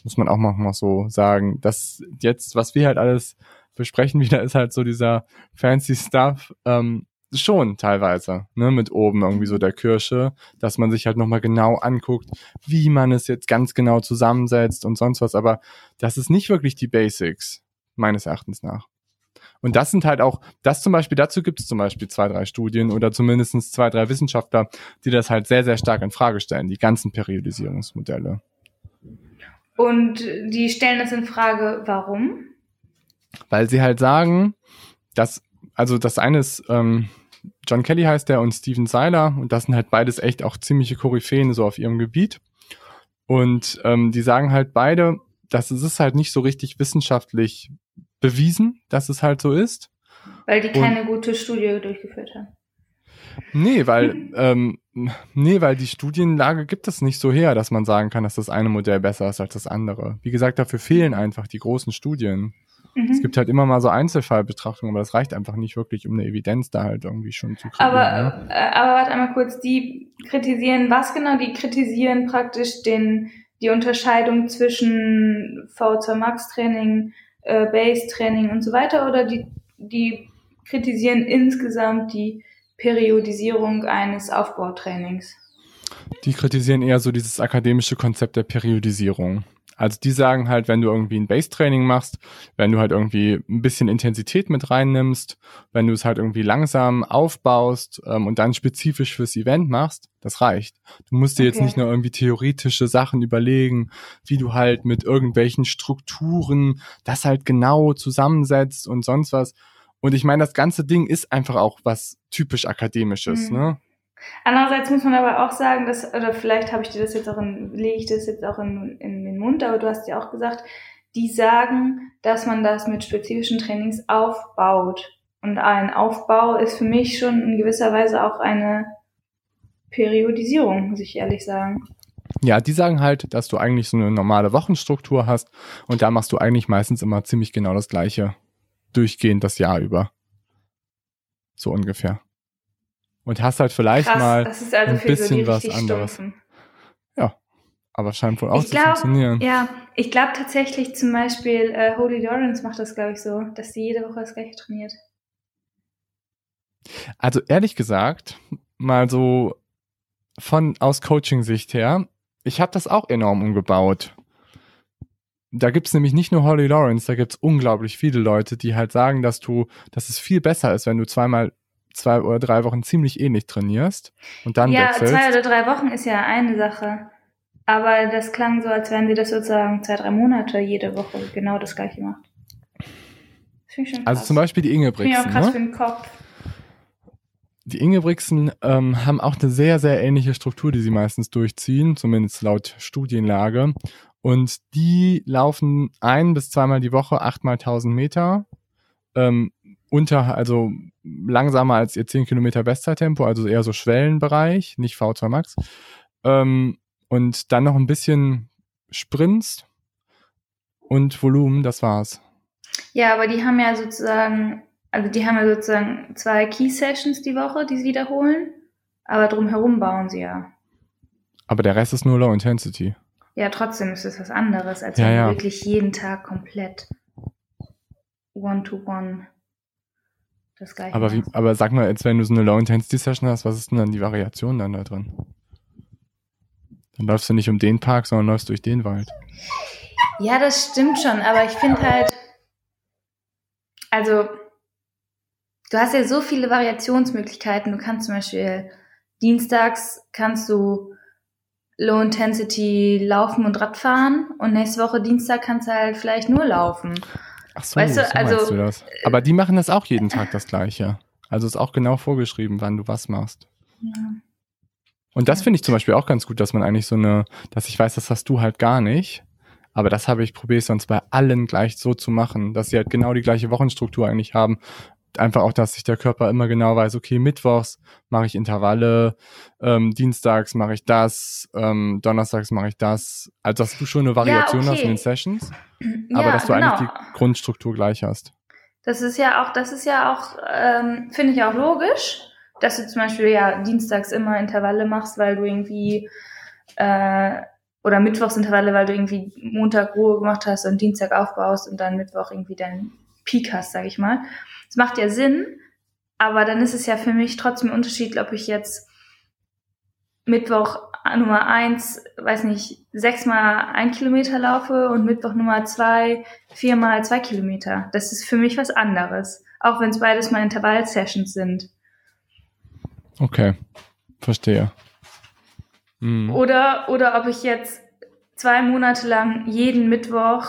Muss man auch manchmal so sagen. Das jetzt, was wir halt alles besprechen wieder, ist halt so dieser fancy Stuff. Ähm, schon teilweise, ne, mit oben irgendwie so der Kirsche, dass man sich halt nochmal genau anguckt, wie man es jetzt ganz genau zusammensetzt und sonst was, aber das ist nicht wirklich die Basics, meines Erachtens nach. Und das sind halt auch, das zum Beispiel, dazu gibt es zum Beispiel zwei, drei Studien oder zumindestens zwei, drei Wissenschaftler, die das halt sehr, sehr stark in Frage stellen, die ganzen Periodisierungsmodelle. Und die stellen das in Frage, warum? Weil sie halt sagen, dass, also das eine ist, ähm, John Kelly heißt der und Steven Seiler und das sind halt beides echt auch ziemliche Koryphäen so auf ihrem Gebiet. Und ähm, die sagen halt beide, dass es ist halt nicht so richtig wissenschaftlich bewiesen, dass es halt so ist. Weil die Und- keine gute Studie durchgeführt haben. Nee, weil, *laughs* ähm, nee, weil die Studienlage gibt es nicht so her, dass man sagen kann, dass das eine Modell besser ist als das andere. Wie gesagt, dafür fehlen einfach die großen Studien. Mhm. Es gibt halt immer mal so Einzelfallbetrachtungen, aber das reicht einfach nicht wirklich, um eine Evidenz da halt irgendwie schon zu kriegen. Aber, ne? äh, aber warte einmal kurz, die kritisieren was genau? Die kritisieren praktisch den, die Unterscheidung zwischen VZ Max Training, äh, Base Training und so weiter oder die, die kritisieren insgesamt die Periodisierung eines Aufbautrainings? Die kritisieren eher so dieses akademische Konzept der Periodisierung. Also die sagen halt, wenn du irgendwie ein Base-Training machst, wenn du halt irgendwie ein bisschen Intensität mit reinnimmst, wenn du es halt irgendwie langsam aufbaust ähm, und dann spezifisch fürs Event machst, das reicht. Du musst dir jetzt Okay. nicht nur irgendwie theoretische Sachen überlegen, wie du halt mit irgendwelchen Strukturen das halt genau zusammensetzt und sonst was. Und ich meine, das ganze Ding ist einfach auch was typisch akademisches, Mhm. ne? Andererseits muss man aber auch sagen, dass, oder vielleicht habe ich dir das jetzt auch in, lege ich das jetzt auch in, in den Mund, aber du hast ja auch gesagt, die sagen, dass man das mit spezifischen Trainings aufbaut. Und ein Aufbau ist für mich schon in gewisser Weise auch eine Periodisierung, muss ich ehrlich sagen. Ja, die sagen halt, dass du eigentlich so eine normale Wochenstruktur hast und da machst du eigentlich meistens immer ziemlich genau das gleiche durchgehend das Jahr über. So ungefähr. Und hast halt vielleicht Krass, mal, das ist also ein für so bisschen was anderes. Stumpfen. aber scheint wohl auch Ich zu glaub, funktionieren. Ja, ich glaube tatsächlich zum Beispiel äh, Holy Lawrence macht das, glaube ich, so, dass sie jede Woche das gleiche trainiert. Also ehrlich gesagt, mal so von aus Coaching-Sicht her, ich habe das auch enorm umgebaut. Da gibt's nämlich nicht nur Holly Lawrence, da gibt's unglaublich viele Leute, die halt sagen, dass du, dass es viel besser ist, wenn du zweimal zwei oder drei Wochen ziemlich ähnlich trainierst und dann ja, wechselst. zwei oder drei Wochen ist ja eine Sache. Aber das klang so, als wenn sie das sozusagen zwei, drei Monate jede Woche genau das gleiche macht. Also zum Beispiel die Finde ich auch Ingebrigtsen. krass Ne? für den Kopf. Die Ingebrigtsen ähm, haben auch eine sehr, sehr ähnliche Struktur, die sie meistens durchziehen, zumindest laut Studienlage. Und die laufen ein bis zweimal die Woche, achtmal 1000 Meter, ähm, unter, also langsamer als ihr 10 Kilometer Bestzeittempo, also eher so Schwellenbereich, nicht V2 Max. Ähm, und dann noch ein bisschen Sprints und Volumen, das war's. Ja, aber die haben ja sozusagen, also die haben ja sozusagen zwei Key Sessions die Woche, die sie wiederholen. Aber drumherum bauen sie ja. Aber der Rest ist nur Low Intensity. Ja, trotzdem ist es was anderes, als Ja, wenn ja. wirklich jeden Tag komplett one-to-one das gleiche Aber, wie, aber sag mal, jetzt wenn du so eine Low-Intensity-Session hast, was ist denn dann die Variation dann da drin? Dann läufst du nicht um den Park, sondern läufst durch den Wald. Ja, das stimmt schon, aber ich finde halt, also du hast ja so viele Variationsmöglichkeiten. Du kannst zum Beispiel dienstags kannst du Low Intensity laufen und Radfahren und nächste Woche Dienstag kannst du halt vielleicht nur laufen. Ach so, weißt du, so also, du das. Aber die machen das auch jeden Tag das Gleiche. Also ist auch genau vorgeschrieben, wann du was machst. Ja. Und das finde ich zum Beispiel auch ganz gut, dass man eigentlich so eine, dass ich weiß, das hast du halt gar nicht. Aber das habe ich probiert, sonst bei allen gleich so zu machen, dass sie halt genau die gleiche Wochenstruktur eigentlich haben einfach auch, dass sich der Körper immer genau weiß, okay, mittwochs mache ich Intervalle, ähm, dienstags mache ich das, ähm, donnerstags mache ich das. Also dass du schon eine Variation ja, okay. hast in den Sessions, *clears throat* aber ja, dass du genau. eigentlich die Grundstruktur gleich hast. Das ist ja auch, das ist ja auch, ähm, finde ich auch logisch, dass du zum Beispiel ja dienstags immer Intervalle machst, weil du irgendwie äh, oder Mittwochsintervalle, weil du irgendwie Montag Ruhe gemacht hast und Dienstag aufbaust und dann Mittwoch irgendwie deinen Peak hast, sag ich mal. Es macht ja Sinn, aber dann ist es ja für mich trotzdem ein Unterschied, ob ich jetzt Mittwoch Nummer eins, weiß nicht, sechsmal ein Kilometer laufe und Mittwoch Nummer zwei, viermal zwei Kilometer. Das ist für mich was anderes. Auch wenn es beides mal Intervall-Sessions sind. Okay, verstehe. Mhm. Oder, oder ob ich jetzt zwei Monate lang jeden Mittwoch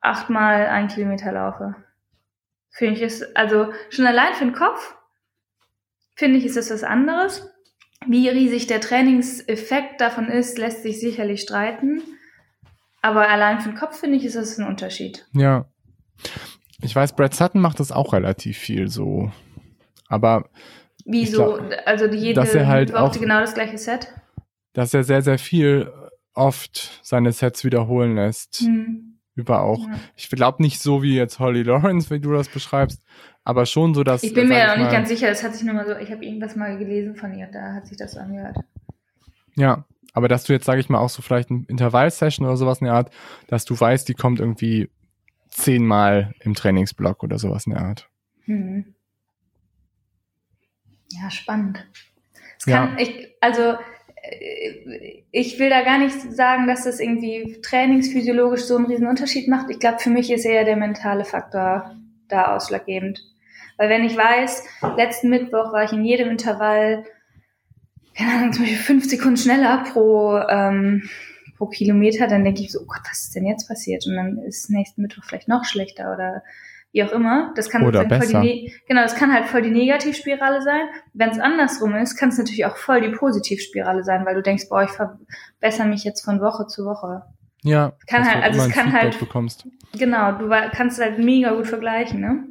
achtmal ein Kilometer laufe. Finde ich es, also schon allein für den Kopf, finde ich, ist das was anderes. Wie riesig der Trainingseffekt davon ist, lässt sich sicherlich streiten. Aber allein für den Kopf, finde ich, ist das ein Unterschied. Ja. Ich weiß, Brad Sutton macht das auch relativ viel so. Aber. Wieso? Also die jede dass er halt auch, genau das gleiche Set? Dass er sehr, sehr viel oft seine Sets wiederholen lässt. Hm über auch. Ja. Ich glaube nicht so wie jetzt Holly Lawrence, wie du das beschreibst, aber schon so, dass. Ich bin mir ja noch nicht ganz sicher, das hat sich nur mal so, ich habe irgendwas mal gelesen von ihr, da hat sich das angehört. Ja, aber dass du jetzt, sage ich mal, auch so vielleicht ein Intervall-Session oder sowas in der Art, dass du weißt, die kommt irgendwie zehnmal im Trainingsblock oder sowas in der Art. Hm. Ja, spannend. Es kann, ja. ich, also ich will da gar nicht sagen, dass das irgendwie trainingsphysiologisch so einen riesen Unterschied macht. Ich glaube, für mich ist eher der mentale Faktor da ausschlaggebend. Weil wenn ich weiß, letzten Mittwoch war ich in jedem Intervall, keine Ahnung, zum Beispiel fünf Sekunden schneller pro, ähm, pro Kilometer, dann denke ich so, oh Gott, was ist denn jetzt passiert? Und dann ist nächsten Mittwoch vielleicht noch schlechter oder wie auch immer. Das kann Oder besser. Voll die, genau, das kann halt voll die Negativspirale sein. Wenn es andersrum ist, kann es natürlich auch voll die Positivspirale sein, weil du denkst, boah, ich verbessere mich jetzt von Woche zu Woche. Ja. Kann halt, also es kann halt. Bekommst. Genau, du kannst halt mega gut vergleichen, ne?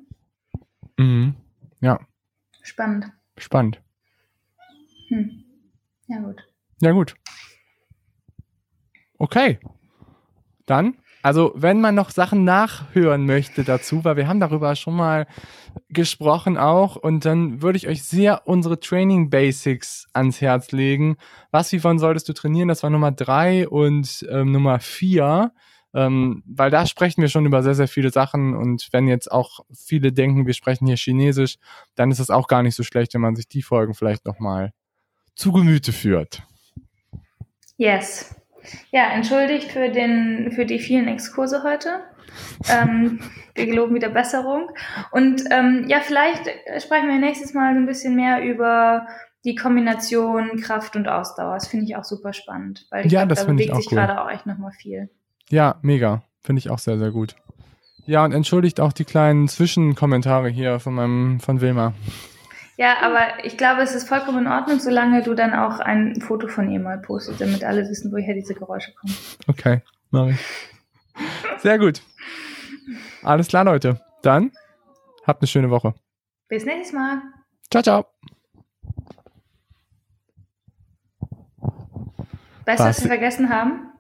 Mhm. Ja. Spannend. Spannend. Hm. Ja, gut. Ja, gut. Okay. Dann also, wenn man noch Sachen nachhören möchte dazu, weil wir haben darüber schon mal gesprochen auch, und dann würde ich euch sehr unsere Training Basics ans Herz legen. Was, wie solltest du trainieren? Das war Nummer drei und ähm, Nummer vier. Ähm, weil da sprechen wir schon über sehr, sehr viele Sachen und wenn jetzt auch viele denken, wir sprechen hier Chinesisch, dann ist es auch gar nicht so schlecht, wenn man sich die Folgen vielleicht nochmal zu Gemüte führt. Yes. Ja, entschuldigt für, den, für die vielen Exkurse heute. ähm, wir geloben wieder Besserung. Und ähm, ja, vielleicht sprechen wir nächstes Mal ein bisschen mehr über die Kombination Kraft und Ausdauer. Das finde ich auch super spannend, weil ich ja, glaub, da bewegt sich cool. gerade auch echt nochmal viel. Ja, mega. Finde ich auch sehr, sehr gut. Ja, und entschuldigt auch die kleinen Zwischenkommentare hier von meinem, von Wilma. Ja, aber ich glaube, es ist vollkommen in Ordnung, solange du dann auch ein Foto von ihr mal postest, damit alle wissen, woher diese Geräusche kommen. Okay, mache ich. Sehr gut. Alles klar, Leute. Dann habt eine schöne Woche. Bis nächstes Mal. Ciao, ciao. Weißt du, was wir vergessen haben?